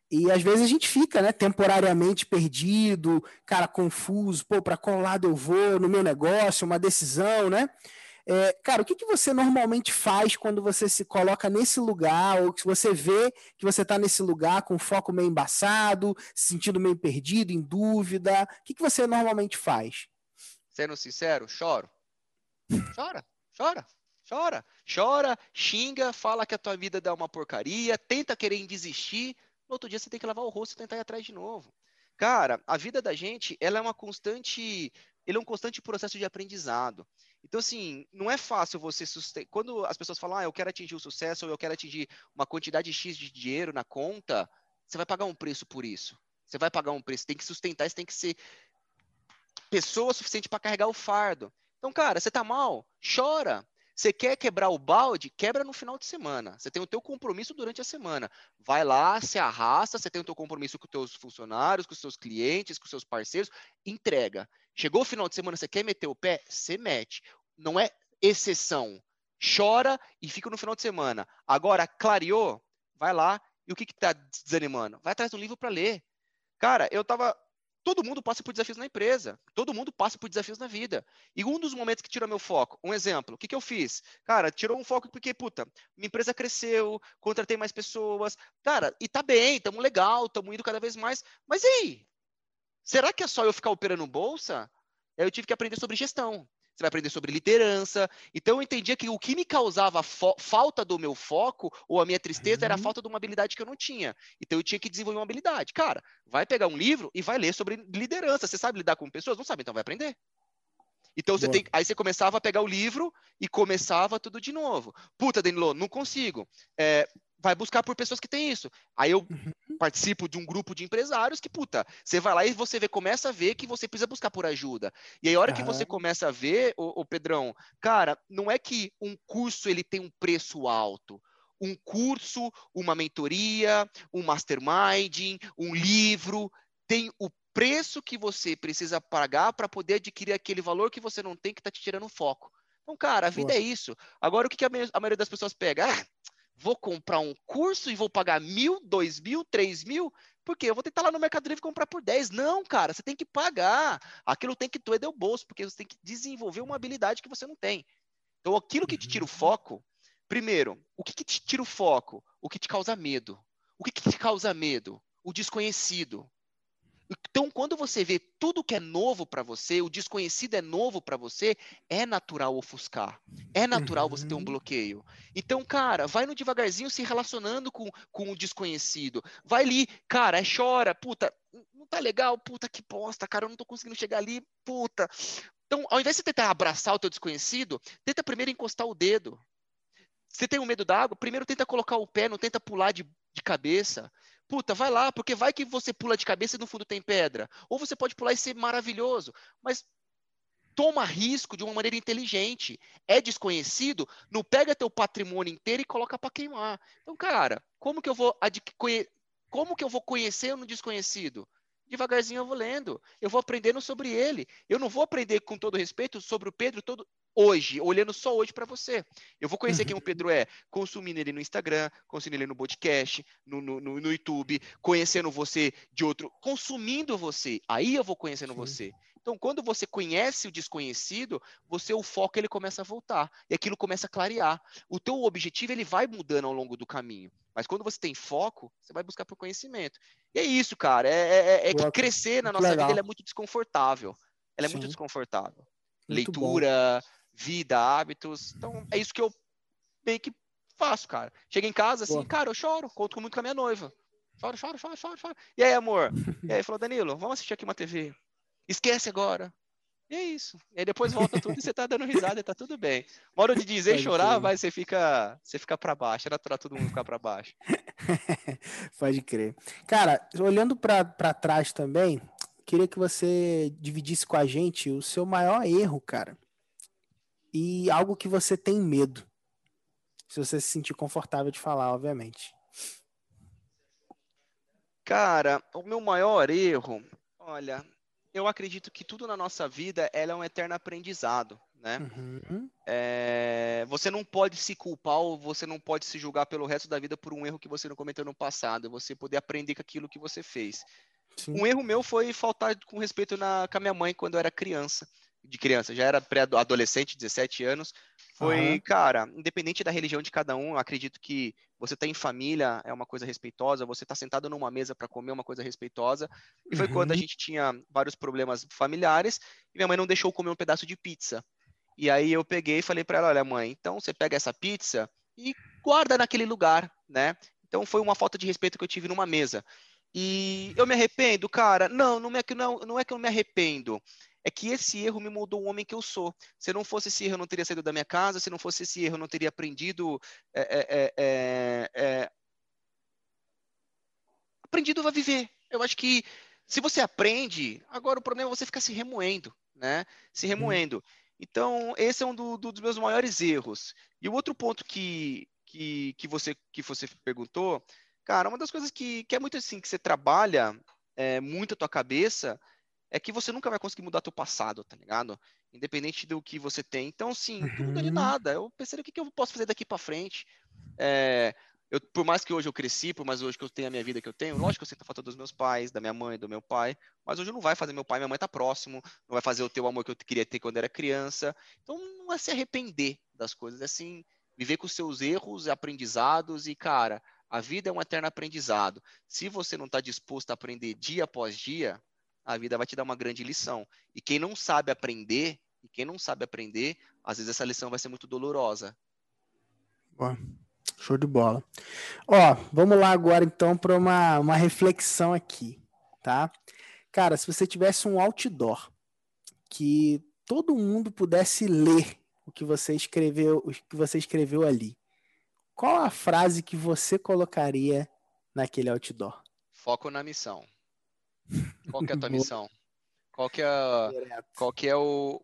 e às vezes a gente fica, né, temporariamente perdido, cara, confuso, pô, para qual lado eu vou no meu negócio, uma decisão, né? É, cara, o que, que você normalmente faz quando você se coloca nesse lugar, ou que você vê que você está nesse lugar com foco meio embaçado, se sentindo meio perdido, em dúvida? O que, que você normalmente faz? Sendo sincero, choro. Chora, chora, chora. Chora, xinga, fala que a tua vida dá uma porcaria, tenta querer desistir. No outro dia você tem que lavar o rosto e tentar ir atrás de novo. Cara, a vida da gente, ela é uma constante, ele é um constante processo de aprendizado. Então, assim, não é fácil você sustentar. Quando as pessoas falam, ah, eu quero atingir o sucesso, ou eu quero atingir uma quantidade X de dinheiro na conta, você vai pagar um preço por isso. Você vai pagar um preço. Tem que sustentar, você tem que ser pessoa suficiente para carregar o fardo. Então, cara, você tá mal? Chora. Você quer quebrar o balde? Quebra no final de semana. Você tem o teu compromisso durante a semana. Vai lá, se arrasta, você tem o teu compromisso com os teus funcionários, com os seus clientes, com os seus parceiros, entrega. Chegou o final de semana, você quer meter o pé? Você mete. Não é exceção. Chora e fica no final de semana. Agora, clareou? Vai lá. E o que que tá desanimando? Vai atrás de um livro para ler. Cara, eu tava todo mundo passa por desafios na empresa, todo mundo passa por desafios na vida. E um dos momentos que tira meu foco, um exemplo, o que, que eu fiz? Cara, tirou um foco porque, puta, minha empresa cresceu, contratei mais pessoas, cara, e tá bem, tamo legal, tamo indo cada vez mais, mas e aí? Será que é só eu ficar operando bolsa? Eu tive que aprender sobre gestão. Você vai aprender sobre liderança. Então eu entendia que o que me causava falta do meu foco ou a minha tristeza uhum. era a uhum. falta de uma habilidade que eu não tinha. Então eu tinha que desenvolver uma habilidade. Cara, vai pegar um livro e vai ler sobre liderança. Você sabe lidar com pessoas? Não sabe, então vai aprender. Então você tem, aí você começava a pegar o livro e começava tudo de novo. Puta, Danilo, não consigo. É, vai buscar por pessoas que têm isso. Aí eu uhum. participo de um grupo de empresários que, puta, você vai lá e você vê, começa a ver que você precisa buscar por ajuda. E aí, a hora uhum. que você começa a ver, o, o Pedrão, cara, não é que um curso ele tem um preço alto um curso, uma mentoria, um mastermind, um livro, tem o preço que você precisa pagar para poder adquirir aquele valor que você não tem que está te tirando foco. Então, cara, a vida Boa. é isso. Agora, o que, que a, a maioria das pessoas pega? Ah, vou comprar um curso e vou pagar mil, dois mil, três mil, porque eu vou tentar lá no Mercado Livre comprar por 10. Não, cara, você tem que pagar. Aquilo tem que doer do bolso, porque você tem que desenvolver uma habilidade que você não tem. Então, aquilo que te tira o uhum. foco, primeiro, o que, que te tira o foco? O que te causa medo? O que, que te causa medo? O desconhecido. Então, quando você vê tudo que é novo para você, o desconhecido é novo para você, é natural ofuscar. É natural uhum. você ter um uhum. bloqueio. Então, cara, vai no devagarzinho se relacionando com, com o desconhecido. Vai ali, cara, é chora, puta, não tá legal, puta que bosta, cara, eu não tô conseguindo chegar ali, puta. Então, ao invés de tentar abraçar o teu desconhecido, tenta primeiro encostar o dedo. Você tem um medo d'água? Primeiro tenta colocar o pé, não tenta pular de, de cabeça. Puta, vai lá, porque vai que você pula de cabeça e no fundo tem pedra. Ou você pode pular e ser maravilhoso. Mas toma risco de uma maneira inteligente. É desconhecido, não pega teu patrimônio inteiro e coloca para queimar. Então, cara, como que eu vou como que eu vou conhecer no desconhecido? devagarzinho eu vou lendo, eu vou aprendendo sobre ele. Eu não vou aprender com todo respeito sobre o Pedro todo hoje, olhando só hoje para você. Eu vou conhecer quem o Pedro é, consumindo ele no Instagram, consumindo ele no podcast, no, no, no YouTube, conhecendo você de outro, consumindo você. Aí eu vou conhecendo Sim. você. Então, quando você conhece o desconhecido, você o foco ele começa a voltar e aquilo começa a clarear. O teu objetivo ele vai mudando ao longo do caminho, mas quando você tem foco, você vai buscar por conhecimento. E é isso, cara. É, é, é, é que crescer na nossa legal. vida é muito desconfortável. Ela é Sim. muito desconfortável. Muito Leitura, bom. Vida, hábitos. Então, é isso que eu meio que faço, cara. Chego em casa assim, Boa. cara, eu choro, conto muito com a minha noiva. Choro, choro, choro, choro, choro. E aí, amor? E aí, falou, Danilo, vamos assistir aqui uma TV. Esquece agora. E é isso. E aí depois volta tudo e você tá dando risada e tá tudo bem. Uma hora de dizer Pode chorar, mas você fica, você fica para baixo. É natural todo mundo ficar para baixo. Pode crer. Cara, olhando para trás também, queria que você dividisse com a gente o seu maior erro, cara. E algo que você tem medo. Se você se sentir confortável de falar, obviamente. Cara, o meu maior erro, olha, eu acredito que tudo na nossa vida ela é um eterno aprendizado, né? Uhum. É, você não pode se culpar ou você não pode se julgar pelo resto da vida por um erro que você não cometeu no passado. Você poder aprender com aquilo que você fez. Sim. Um erro meu foi faltar com respeito na, com a minha mãe quando eu era criança. De criança, já era pré-adolescente, 17 anos. Foi, uhum. cara, independente da religião de cada um, acredito que você tá em família é uma coisa respeitosa, você tá sentado numa mesa para comer é uma coisa respeitosa. E foi uhum. quando a uhum. gente tinha vários problemas familiares e minha mãe não deixou comer um pedaço de pizza. E aí eu peguei e falei para ela, olha mãe, então você pega essa pizza e guarda naquele lugar, né? Então foi uma falta de respeito que eu tive numa mesa. E eu me arrependo, cara? Não, não é que não, não é que eu me arrependo é que esse erro me moldou o homem que eu sou. Se não fosse esse erro, eu não teria saído da minha casa, se não fosse esse erro, eu não teria aprendido. É, é, é, é aprendido a viver. Eu acho que se você aprende, agora o problema é você ficar se remoendo, né? Se remoendo. Hum. Então, esse é um do, do, dos meus maiores erros. E o outro ponto que, que, que, você, que você perguntou, cara, uma das coisas que, que é muito assim, que você trabalha é, muito a tua cabeça, é que você nunca vai conseguir mudar teu passado, tá ligado? Independente do que você tem. Então, assim, uhum. não muda de nada. Eu pensei, o que, que eu posso fazer daqui para frente? É, eu, por mais que hoje eu cresci, por mais hoje que eu tenho a minha vida que eu tenho, lógico que eu sinto a falta dos meus pais, da minha mãe, do meu pai, mas hoje não vai fazer meu pai, minha mãe tá próximo, não vai fazer o teu amor que eu queria ter quando era criança. Então, não é se arrepender das coisas, é assim, viver com os seus erros, aprendizados e, cara, a vida é um eterno aprendizado. Se você não está disposto a aprender dia após dia, a vida vai te dar uma grande lição. E quem não sabe aprender, e quem não sabe aprender, às vezes essa lição vai ser muito dolorosa. Boa. Show de bola. Ó, vamos lá agora então para uma, uma reflexão aqui, tá? Cara, se você tivesse um outdoor que todo mundo pudesse ler o que você escreveu, o que você escreveu ali, qual a frase que você colocaria naquele outdoor? Foco na missão. Qual é a tua missão? Qual que é, qual que é o...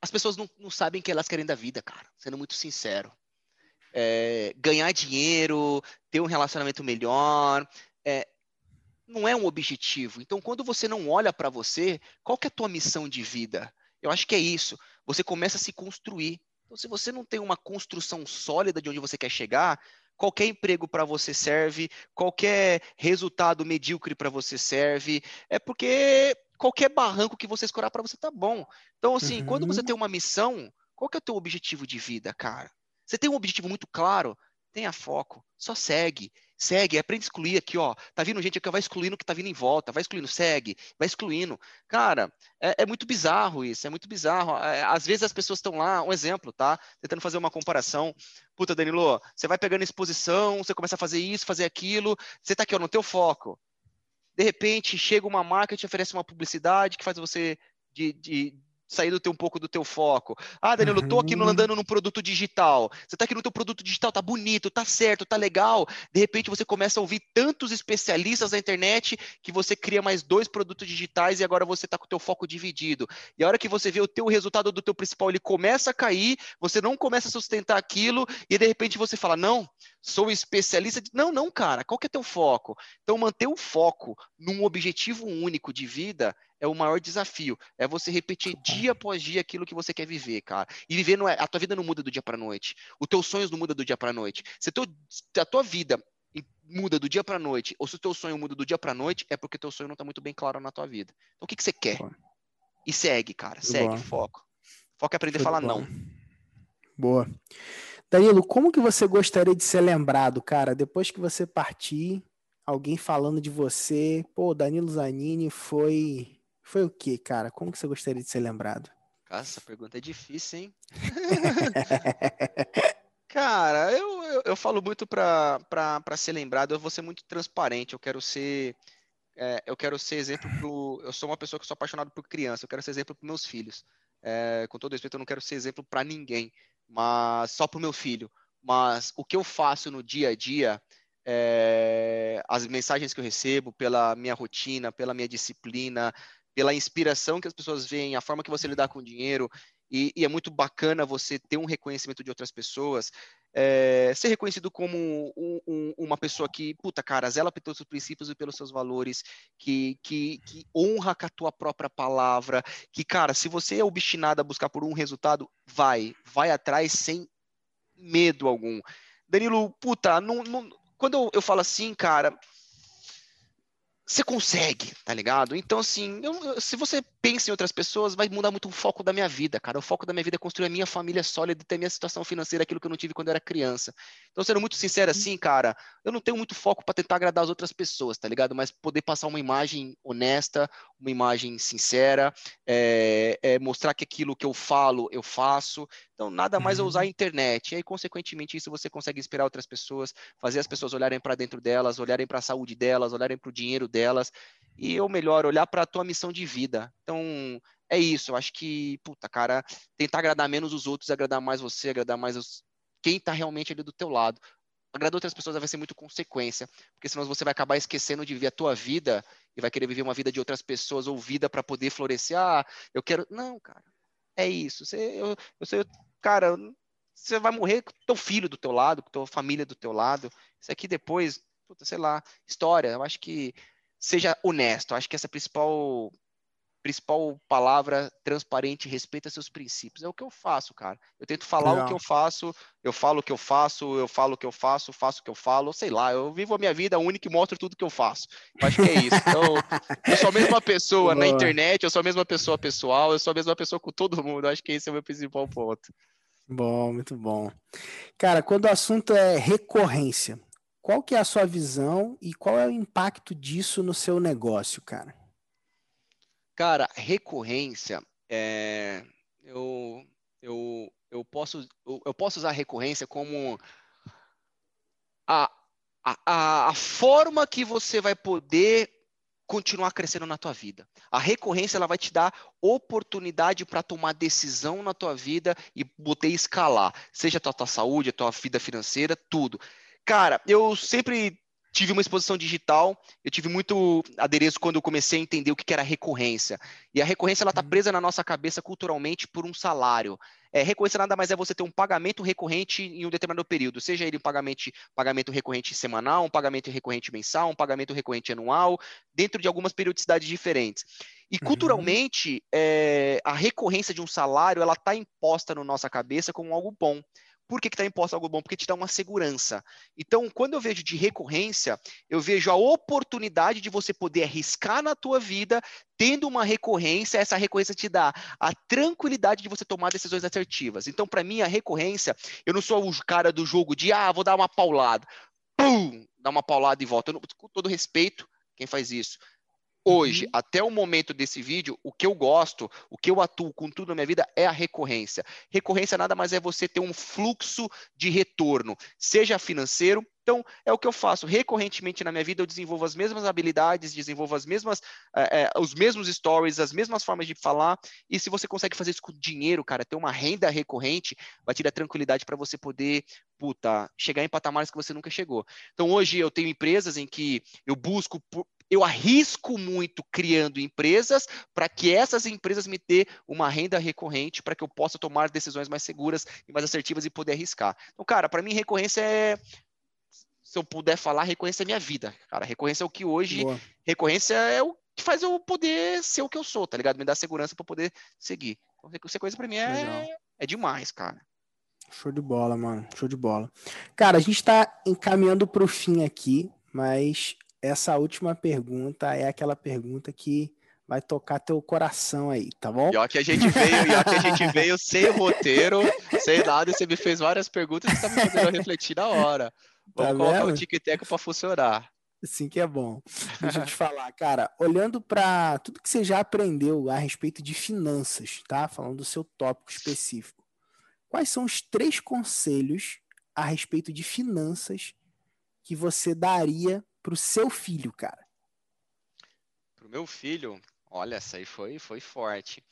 As pessoas não, não sabem o que elas querem da vida, cara. Sendo muito sincero. É, ganhar dinheiro, ter um relacionamento melhor, é, não é um objetivo. Então, quando você não olha para você, qual que é a tua missão de vida? Eu acho que é isso. Você começa a se construir. Então, se você não tem uma construção sólida de onde você quer chegar, qualquer emprego para você serve, qualquer resultado medíocre para você serve, é porque qualquer barranco que você escorar para você tá bom. Então, assim, uhum. quando você uhum. tem uma missão, qual que é o teu objetivo de vida, cara? Você tem um objetivo muito claro? Tenha foco, só segue segue, aprende a excluir aqui, ó. Tá vindo gente aqui, vai excluindo o que tá vindo em volta, vai excluindo, segue, vai excluindo. Cara, é, é muito bizarro isso, é muito bizarro. É, às vezes as pessoas estão lá, um exemplo, tá? Tentando fazer uma comparação. Puta, Danilo, você vai pegando exposição, você começa a fazer isso, fazer aquilo, você tá aqui, ó, no teu foco. De repente, chega uma marca e te oferece uma publicidade que faz você de, de sair do teu, um pouco do teu foco. Ah, Danilo, eu tô aqui uhum. andando num produto digital. Você tá aqui no teu produto digital, tá bonito, tá certo, tá legal. De repente você começa a ouvir tantos especialistas na internet que você cria mais dois produtos digitais e agora você tá com o teu foco dividido. E a hora que você vê o teu resultado do teu principal, ele começa a cair, você não começa a sustentar aquilo e de repente você fala: "Não, sou especialista". Não, não, cara, qual que é teu foco? Então manter o foco num objetivo único de vida é o maior desafio. É você repetir dia após dia aquilo que você quer viver, cara. E viver não é, a tua vida não muda do dia para noite. Os teus sonhos não mudam do dia para noite. Se a tua vida muda do dia para noite, ou se o teu sonho muda do dia para noite, é porque teu sonho não está muito bem claro na tua vida. Então o que, que você quer? E segue, cara. Segue, bom. foco. Foco é aprender Tudo a falar bom. não. Boa. Danilo, como que você gostaria de ser lembrado, cara, depois que você partir, alguém falando de você, pô, Danilo Zanini foi foi o que, cara? Como que você gostaria de ser lembrado? Cara, essa pergunta é difícil, hein? cara, eu, eu, eu, falo muito para ser lembrado, eu vou ser muito transparente, eu quero ser. É, eu quero ser exemplo pro. Eu sou uma pessoa que sou apaixonado por criança, eu quero ser exemplo para meus filhos. É, com todo respeito, eu não quero ser exemplo para ninguém, mas só para o meu filho. Mas o que eu faço no dia a dia, é, as mensagens que eu recebo, pela minha rotina, pela minha disciplina, pela inspiração que as pessoas veem, a forma que você lidar com o dinheiro, e, e é muito bacana você ter um reconhecimento de outras pessoas, é, ser reconhecido como um, um, uma pessoa que, puta, cara, zela pelos seus princípios e pelos seus valores, que, que, que honra com a tua própria palavra, que, cara, se você é obstinado a buscar por um resultado, vai, vai atrás sem medo algum. Danilo, puta, não, não, quando eu, eu falo assim, cara, você consegue, tá ligado? Então, assim, eu, se você pensa em outras pessoas, vai mudar muito o foco da minha vida, cara. O foco da minha vida é construir a minha família sólida ter a minha situação financeira, aquilo que eu não tive quando eu era criança. Então, sendo muito sincero uhum. assim, cara, eu não tenho muito foco para tentar agradar as outras pessoas, tá ligado? Mas poder passar uma imagem honesta, uma imagem sincera, é, é mostrar que aquilo que eu falo, eu faço. Então, nada mais é usar a uhum. internet. E aí, consequentemente, isso você consegue inspirar outras pessoas, fazer as pessoas olharem para dentro delas, olharem para a saúde delas, olharem para o dinheiro delas. E, ou melhor, olhar para a tua missão de vida. Então, é isso. Eu acho que, puta, cara, tentar agradar menos os outros, agradar mais você, agradar mais os... quem está realmente ali do teu lado. Agradar outras pessoas vai ser muito consequência, porque senão você vai acabar esquecendo de viver a tua vida e vai querer viver uma vida de outras pessoas ou vida para poder florescer. Ah, eu quero. Não, cara. É isso. Você, eu, eu, sei, cara, você vai morrer com teu filho do teu lado, com tua família do teu lado. Isso aqui depois, puta, sei lá, história. Eu acho que seja honesto. Eu acho que essa é a principal principal palavra transparente, respeita seus princípios. É o que eu faço, cara. Eu tento falar Legal. o que eu faço, eu falo o que eu faço, eu falo o que eu faço, faço o que eu falo, sei lá, eu vivo a minha vida única e mostro tudo que eu faço. Eu acho que é isso. Então, eu sou a mesma pessoa na internet, eu sou a mesma pessoa pessoal, eu sou a mesma pessoa com todo mundo. Eu acho que esse é o meu principal ponto. Bom, muito bom. Cara, quando o assunto é recorrência, qual que é a sua visão e qual é o impacto disso no seu negócio, cara? Cara, recorrência, é, eu, eu, eu, posso, eu, eu posso usar recorrência como a, a, a forma que você vai poder continuar crescendo na tua vida. A recorrência ela vai te dar oportunidade para tomar decisão na tua vida e poder escalar, seja a tua, tua saúde, a tua vida financeira, tudo. Cara, eu sempre tive uma exposição digital, eu tive muito adereço quando eu comecei a entender o que era recorrência. E a recorrência ela está uhum. presa na nossa cabeça culturalmente por um salário. É, recorrência nada mais é você ter um pagamento recorrente em um determinado período, seja ele um pagamento, pagamento recorrente semanal, um pagamento recorrente mensal, um pagamento recorrente anual, dentro de algumas periodicidades diferentes. E uhum. culturalmente, uhum. é, a recorrência de um salário ela está imposta na nossa cabeça como algo bom. Por que está imposto algo bom? Porque te dá uma segurança. Então, quando eu vejo de recorrência, eu vejo a oportunidade de você poder arriscar na tua vida, tendo uma recorrência, essa recorrência te dá a tranquilidade de você tomar decisões assertivas. Então, para mim, a recorrência, eu não sou o cara do jogo de, ah, vou dar uma paulada. Pum! Dar uma paulada e volta. Eu com todo respeito, quem faz isso. Hoje, uhum. até o momento desse vídeo, o que eu gosto, o que eu atuo com tudo na minha vida é a recorrência. Recorrência nada mais é você ter um fluxo de retorno, seja financeiro. Então, é o que eu faço. Recorrentemente na minha vida, eu desenvolvo as mesmas habilidades, desenvolvo as mesmas, é, é, os mesmos stories, as mesmas formas de falar. E se você consegue fazer isso com dinheiro, cara, ter uma renda recorrente, vai te dar tranquilidade para você poder, puta, chegar em patamares que você nunca chegou. Então, hoje eu tenho empresas em que eu busco por, eu arrisco muito criando empresas para que essas empresas me dê uma renda recorrente para que eu possa tomar decisões mais seguras e mais assertivas e poder arriscar. Então, cara, para mim recorrência é se eu puder falar, recorrência é minha vida, cara. Recorrência é o que hoje, Boa. recorrência é o que faz eu poder ser o que eu sou, tá ligado? Me dá segurança para poder seguir. Então, recorrência para mim é, é demais, cara. Show de bola, mano. Show de bola. Cara, a gente está encaminhando para o fim aqui, mas essa última pergunta é aquela pergunta que vai tocar teu coração aí, tá bom? E ó que a gente veio, e ó que a gente veio sem roteiro, sem nada, e você me fez várias perguntas e tá me fazendo refletir na hora. Tá Vamos tá colocar o tic-tac para funcionar. Sim que é bom. Deixa eu te falar, cara, olhando para tudo que você já aprendeu a respeito de finanças, tá? Falando do seu tópico específico. Quais são os três conselhos a respeito de finanças que você daria pro seu filho, cara? Pro meu filho, olha, essa aí foi, foi forte.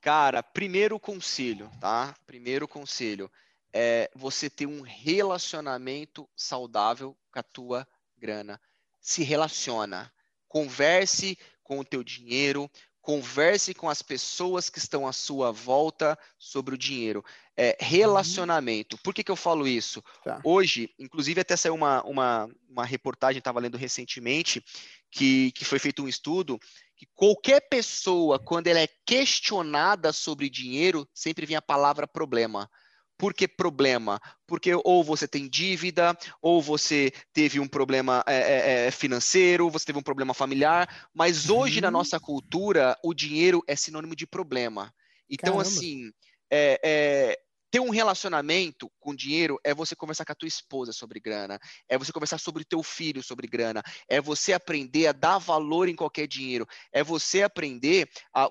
Cara, primeiro conselho, tá? Primeiro conselho é você ter um relacionamento saudável com a tua grana. Se relaciona, converse com o teu dinheiro, converse com as pessoas que estão à sua volta sobre o dinheiro. É, relacionamento. Por que, que eu falo isso? Tá. Hoje, inclusive, até saiu uma, uma, uma reportagem, estava lendo recentemente, que, que foi feito um estudo que qualquer pessoa, quando ela é questionada sobre dinheiro, sempre vem a palavra problema. Por que problema? Porque ou você tem dívida, ou você teve um problema é, é, é financeiro, você teve um problema familiar, mas hoje uhum. na nossa cultura o dinheiro é sinônimo de problema. Então, Caramba. assim, é, é ter um relacionamento com dinheiro é você conversar com a tua esposa sobre grana, é você conversar sobre o teu filho sobre grana, é você aprender a dar valor em qualquer dinheiro, é você aprender a,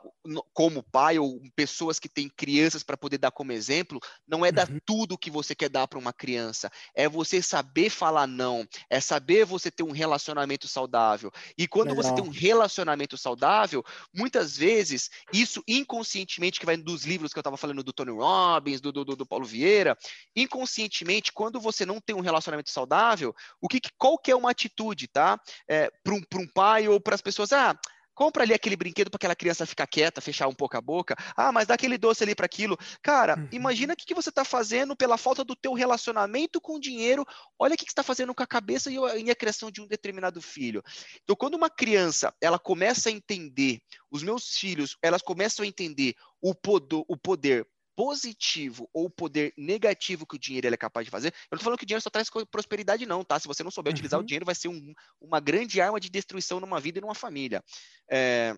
como pai ou pessoas que têm crianças para poder dar como exemplo, não é dar uhum. tudo que você quer dar para uma criança, é você saber falar não, é saber você ter um relacionamento saudável. E quando Legal. você tem um relacionamento saudável, muitas vezes isso inconscientemente que vai dos livros que eu estava falando do Tony Robbins, do, do do, do Paulo Vieira, inconscientemente, quando você não tem um relacionamento saudável, o que, qual que é uma atitude, tá? É, para um, um pai ou para as pessoas, ah, compra ali aquele brinquedo para aquela criança ficar quieta, fechar um pouco a boca. Ah, mas dá aquele doce ali para aquilo. Cara, uhum. imagina o que, que você está fazendo pela falta do teu relacionamento com o dinheiro. Olha o que, que você está fazendo com a cabeça e a, criação de um determinado filho. Então, quando uma criança ela começa a entender, os meus filhos, elas começam a entender o poder positivo ou o poder negativo que o dinheiro é capaz de fazer, eu não estou falando que o dinheiro só traz prosperidade, não, tá? Se você não souber uhum. utilizar o uhum. dinheiro, vai ser um, uma grande arma de destruição numa vida e numa família. É,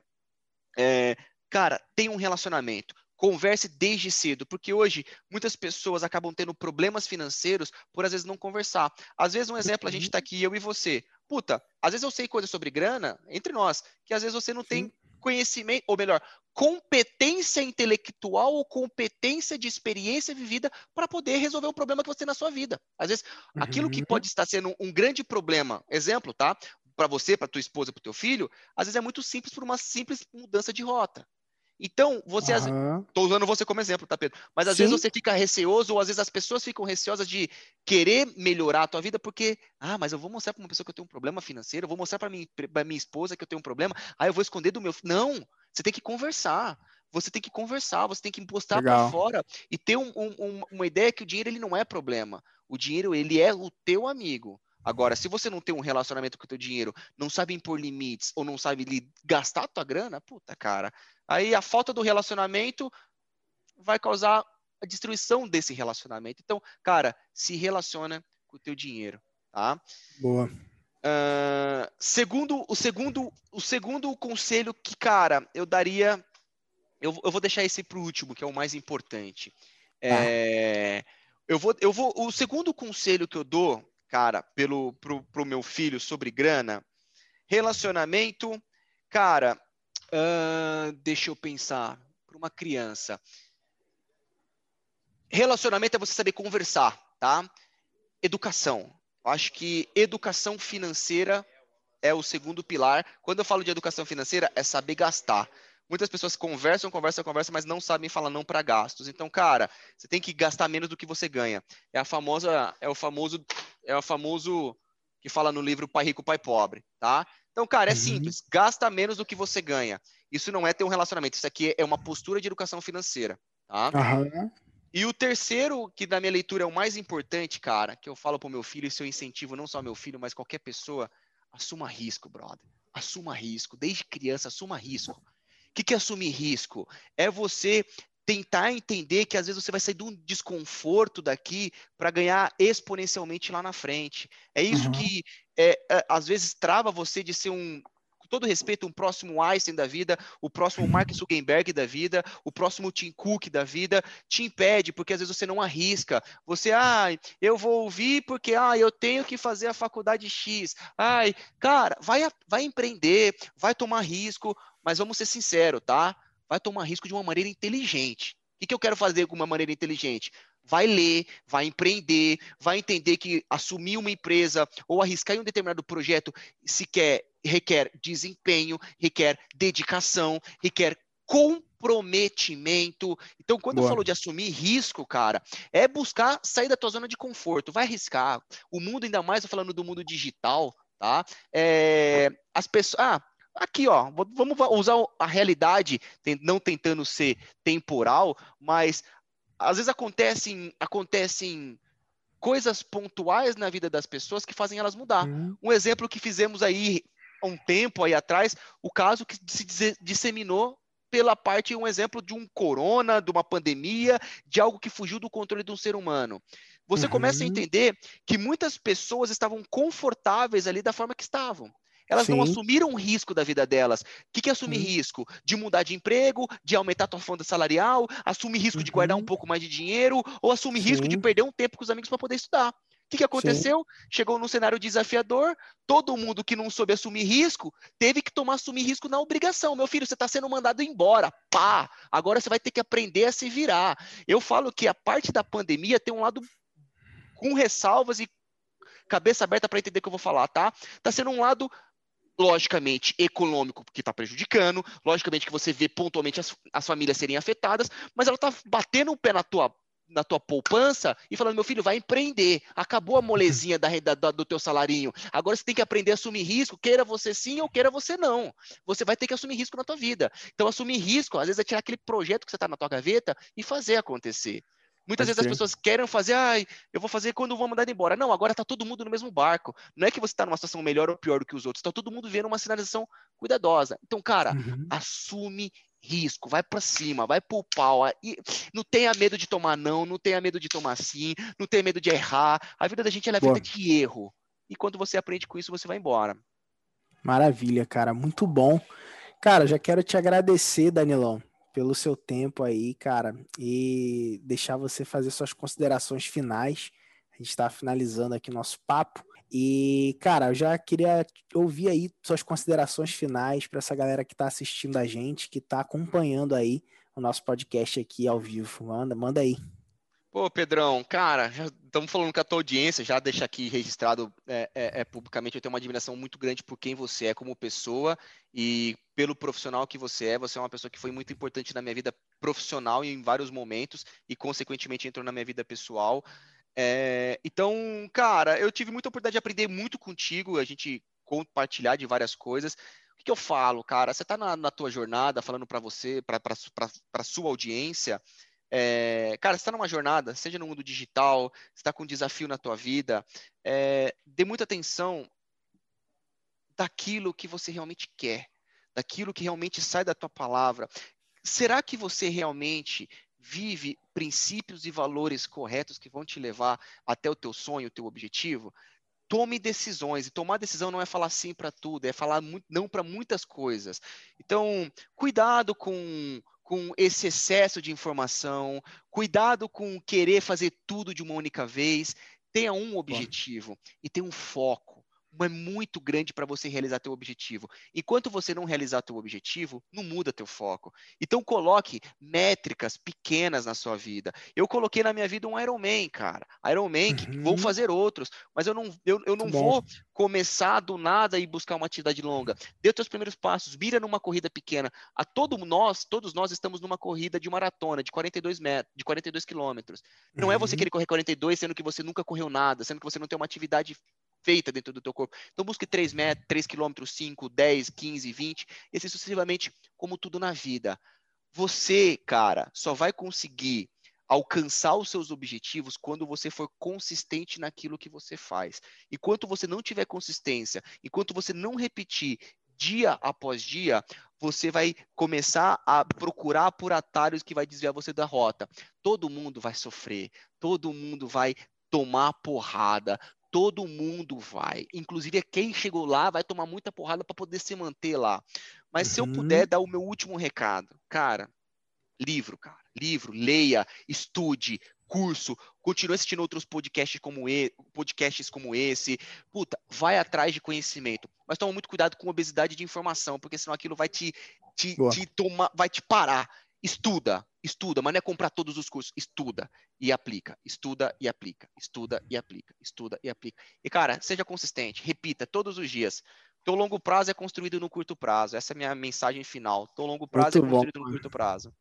é, cara, tem um relacionamento. Converse desde cedo, porque hoje muitas pessoas acabam tendo problemas financeiros por às vezes não conversar. Às vezes, um exemplo, a gente está aqui, eu e você. Puta, às vezes eu sei coisas sobre grana, entre nós, que às vezes você não Sim. tem conhecimento, ou melhor, competência intelectual ou competência de experiência vivida para poder resolver o problema que você tem na sua vida. Às vezes, uhum. aquilo que uhum. pode estar sendo um grande problema, exemplo, tá? Para você, para tua esposa, para o teu filho, às vezes é muito simples por uma simples mudança de rota. Então, você. Estou uhum. usando você como exemplo, tá, Pedro? Mas às Sim. vezes você fica receoso, ou às vezes as pessoas ficam receosas de querer melhorar a tua vida, porque, ah, mas eu vou mostrar para uma pessoa que eu tenho um problema financeiro, eu vou mostrar para minha, minha esposa que eu tenho um problema, ah, eu vou esconder do meu. Não! Você tem que conversar. Você tem que conversar, você tem que postar para fora e ter um, um, uma ideia que o dinheiro ele não é problema. O dinheiro ele é o teu amigo. Agora, se você não tem um relacionamento com o teu dinheiro, não sabe impor limites ou não sabe gastar a tua grana, puta, cara, aí a falta do relacionamento vai causar a destruição desse relacionamento. Então, cara, se relaciona com o teu dinheiro, tá? Boa. Uh, segundo, o segundo, o segundo conselho que, cara, eu daria, eu, eu vou deixar esse para o último, que é o mais importante. Ah. É, eu vou, eu vou, o segundo conselho que eu dou, cara, pelo pro, pro meu filho sobre grana, relacionamento Cara, uh, deixa eu pensar. Para uma criança. Relacionamento é você saber conversar, tá? Educação. Acho que educação financeira é o segundo pilar. Quando eu falo de educação financeira, é saber gastar. Muitas pessoas conversam, conversam, conversam, mas não sabem falar não para gastos. Então, cara, você tem que gastar menos do que você ganha. É a famosa, é o famoso, é o famoso que fala no livro Pai Rico, Pai Pobre, tá? Então, cara, é uhum. simples. Gasta menos do que você ganha. Isso não é ter um relacionamento. Isso aqui é uma postura de educação financeira, tá? Uhum. E o terceiro, que na minha leitura é o mais importante, cara, que eu falo pro meu filho, isso eu incentivo não só meu filho, mas qualquer pessoa, assuma risco, brother. Assuma risco. Desde criança, assuma risco que, que é assumir risco? É você tentar entender que às vezes você vai sair de um desconforto daqui para ganhar exponencialmente lá na frente. É isso uhum. que é, é, às vezes trava você de ser um, com todo respeito, um próximo Einstein da vida, o próximo Mark Zuckerberg da vida, o próximo Tim Cook da vida, te impede, porque às vezes você não arrisca. Você, ah, eu vou ouvir porque ah, eu tenho que fazer a faculdade X. Ai, cara, vai, vai empreender, vai tomar risco, mas vamos ser sinceros, tá? Vai tomar risco de uma maneira inteligente. O que, que eu quero fazer com uma maneira inteligente? Vai ler, vai empreender, vai entender que assumir uma empresa ou arriscar em um determinado projeto se quer, requer desempenho, requer dedicação, requer comprometimento. Então, quando Boa. eu falo de assumir risco, cara, é buscar sair da tua zona de conforto. Vai arriscar. O mundo, ainda mais falando do mundo digital, tá? É, as pessoas. Ah, Aqui, ó, vamos usar a realidade, não tentando ser temporal, mas às vezes acontecem, acontecem coisas pontuais na vida das pessoas que fazem elas mudar. Uhum. Um exemplo que fizemos aí há um tempo aí atrás, o caso que se disseminou pela parte, um exemplo de um corona, de uma pandemia, de algo que fugiu do controle de um ser humano. Você uhum. começa a entender que muitas pessoas estavam confortáveis ali da forma que estavam. Elas Sim. não assumiram o risco da vida delas. O que, que é assumir Sim. risco? De mudar de emprego, de aumentar a tua fonte salarial, assumir risco uhum. de guardar um uhum. pouco mais de dinheiro, ou assumir Sim. risco de perder um tempo com os amigos para poder estudar. O que, que aconteceu? Sim. Chegou num cenário desafiador, todo mundo que não soube assumir risco teve que tomar assumir risco na obrigação. Meu filho, você está sendo mandado embora. Pá! Agora você vai ter que aprender a se virar. Eu falo que a parte da pandemia tem um lado com ressalvas e cabeça aberta para entender o que eu vou falar, tá? Tá sendo um lado logicamente econômico que está prejudicando, logicamente que você vê pontualmente as, as famílias serem afetadas, mas ela está batendo o pé na tua na tua poupança e falando, meu filho, vai empreender. Acabou a molezinha da, da, do teu salarinho. Agora você tem que aprender a assumir risco, queira você sim ou queira você não. Você vai ter que assumir risco na tua vida. Então, assumir risco, às vezes, é tirar aquele projeto que você está na tua gaveta e fazer acontecer. Muitas Pode vezes ser. as pessoas querem fazer, ai, eu vou fazer quando vou mandar embora. Não, agora está todo mundo no mesmo barco. Não é que você está numa situação melhor ou pior do que os outros, está todo mundo vendo uma sinalização cuidadosa. Então, cara, uhum. assume risco, vai para cima, vai pro pau. E não tenha medo de tomar não, não tenha medo de tomar sim, não tenha medo de errar. A vida da gente é a vida de erro. E quando você aprende com isso, você vai embora. Maravilha, cara, muito bom. Cara, já quero te agradecer, Danilão, pelo seu tempo aí, cara, e deixar você fazer suas considerações finais. A gente está finalizando aqui nosso papo. E, cara, eu já queria ouvir aí suas considerações finais para essa galera que está assistindo a gente, que está acompanhando aí o nosso podcast aqui ao vivo. Manda, manda aí. Pô, Pedrão, cara, já estamos falando com a tua audiência, já deixa aqui registrado é, é, é, publicamente, eu tenho uma admiração muito grande por quem você é como pessoa e pelo profissional que você é. Você é uma pessoa que foi muito importante na minha vida profissional em vários momentos e, consequentemente, entrou na minha vida pessoal. É, então, cara, eu tive muita oportunidade de aprender muito contigo, a gente compartilhar de várias coisas. O que, que eu falo, cara? Você está na, na, tua jornada falando para você, para a sua audiência, é, cara, está numa jornada, seja no mundo digital, está com um desafio na tua vida, é, dê muita atenção daquilo que você realmente quer, daquilo que realmente sai da tua palavra. Será que você realmente vive princípios e valores corretos que vão te levar até o teu sonho, o teu objetivo? Tome decisões. E tomar decisão não é falar sim para tudo, é falar não para muitas coisas. Então, cuidado com com esse excesso de informação, cuidado com querer fazer tudo de uma única vez. Tenha um objetivo Bom. e tenha um foco. É muito grande para você realizar teu objetivo. Enquanto você não realizar teu objetivo, não muda teu foco. Então coloque métricas pequenas na sua vida. Eu coloquei na minha vida um Ironman, cara. Ironman, uhum. vou fazer outros, mas eu não, eu, eu não vou começar do nada e buscar uma atividade longa. Dê os teus primeiros passos, mira numa corrida pequena. A todo nós, todos nós estamos numa corrida de maratona de 42 metros, de 42 quilômetros. Não uhum. é você uhum. querer correr 42 sendo que você nunca correu nada, sendo que você não tem uma atividade feita dentro do teu corpo. Então busque 3 metros, 3 quilômetros, 5, 10, 15, 20, e assim sucessivamente, como tudo na vida. Você, cara, só vai conseguir alcançar os seus objetivos quando você for consistente naquilo que você faz. Enquanto você não tiver consistência, enquanto você não repetir dia após dia, você vai começar a procurar por atalhos que vai desviar você da rota. Todo mundo vai sofrer, todo mundo vai tomar porrada, todo mundo vai. Inclusive, quem chegou lá vai tomar muita porrada para poder se manter lá. Mas uhum. se eu puder uhum. dar o meu último recado, cara, livro, cara, livro, leia, estude, curso, continue assistindo outros podcasts como, e, podcasts como esse. Puta, vai atrás de conhecimento. Mas toma muito cuidado com obesidade de informação, porque senão aquilo vai te, te, te tomar, vai te parar. Estuda, estuda, mas não é comprar todos os cursos. Estuda e aplica, estuda e aplica, estuda e aplica, estuda e aplica. E, cara, seja consistente, repita todos os dias. Teu longo prazo é construído no curto prazo. Essa é a minha mensagem final. Teu longo prazo muito é construído bom, no curto prazo.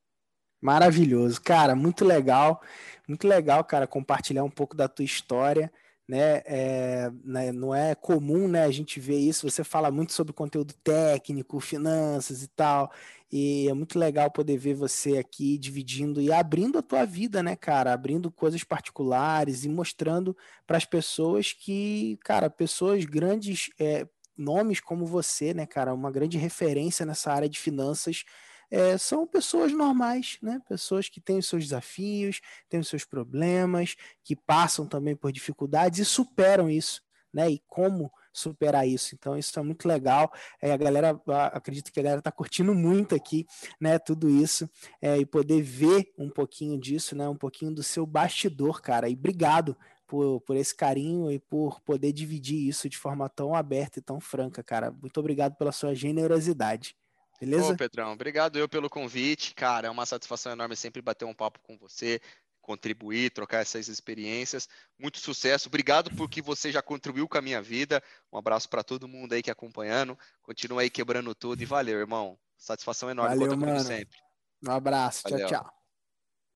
Maravilhoso, cara, muito legal, muito legal, cara, compartilhar um pouco da tua história né? É, né, não é comum, né? A gente ver isso. Você fala muito sobre conteúdo técnico, finanças e tal, e é muito legal poder ver você aqui dividindo e abrindo a tua vida, né, cara? Abrindo coisas particulares e mostrando para as pessoas que, cara, pessoas grandes, é, nomes como você, né, cara, uma grande referência nessa área de finanças é, são pessoas normais, né? Pessoas que têm os seus desafios, têm os seus problemas, que passam também por dificuldades e superam isso, né? E como superar isso. Então, isso é muito legal. É, a galera, acredito que a galera está curtindo muito aqui, né? Tudo isso é, e poder ver um pouquinho disso, né? Um pouquinho do seu bastidor, cara. E obrigado por, por esse carinho e por poder dividir isso de forma tão aberta e tão franca, cara. Muito obrigado pela sua generosidade. Beleza? Ô, Pedrão, obrigado eu pelo convite. Cara, é uma satisfação enorme sempre bater um papo com você, contribuir, trocar essas experiências. Muito sucesso. Obrigado por que você já contribuiu com a minha vida. Um abraço para todo mundo aí que acompanhando. Continua aí quebrando tudo e valeu, irmão. Satisfação enorme. Valeu, mano. sempre. Um abraço. Valeu. Tchau, tchau.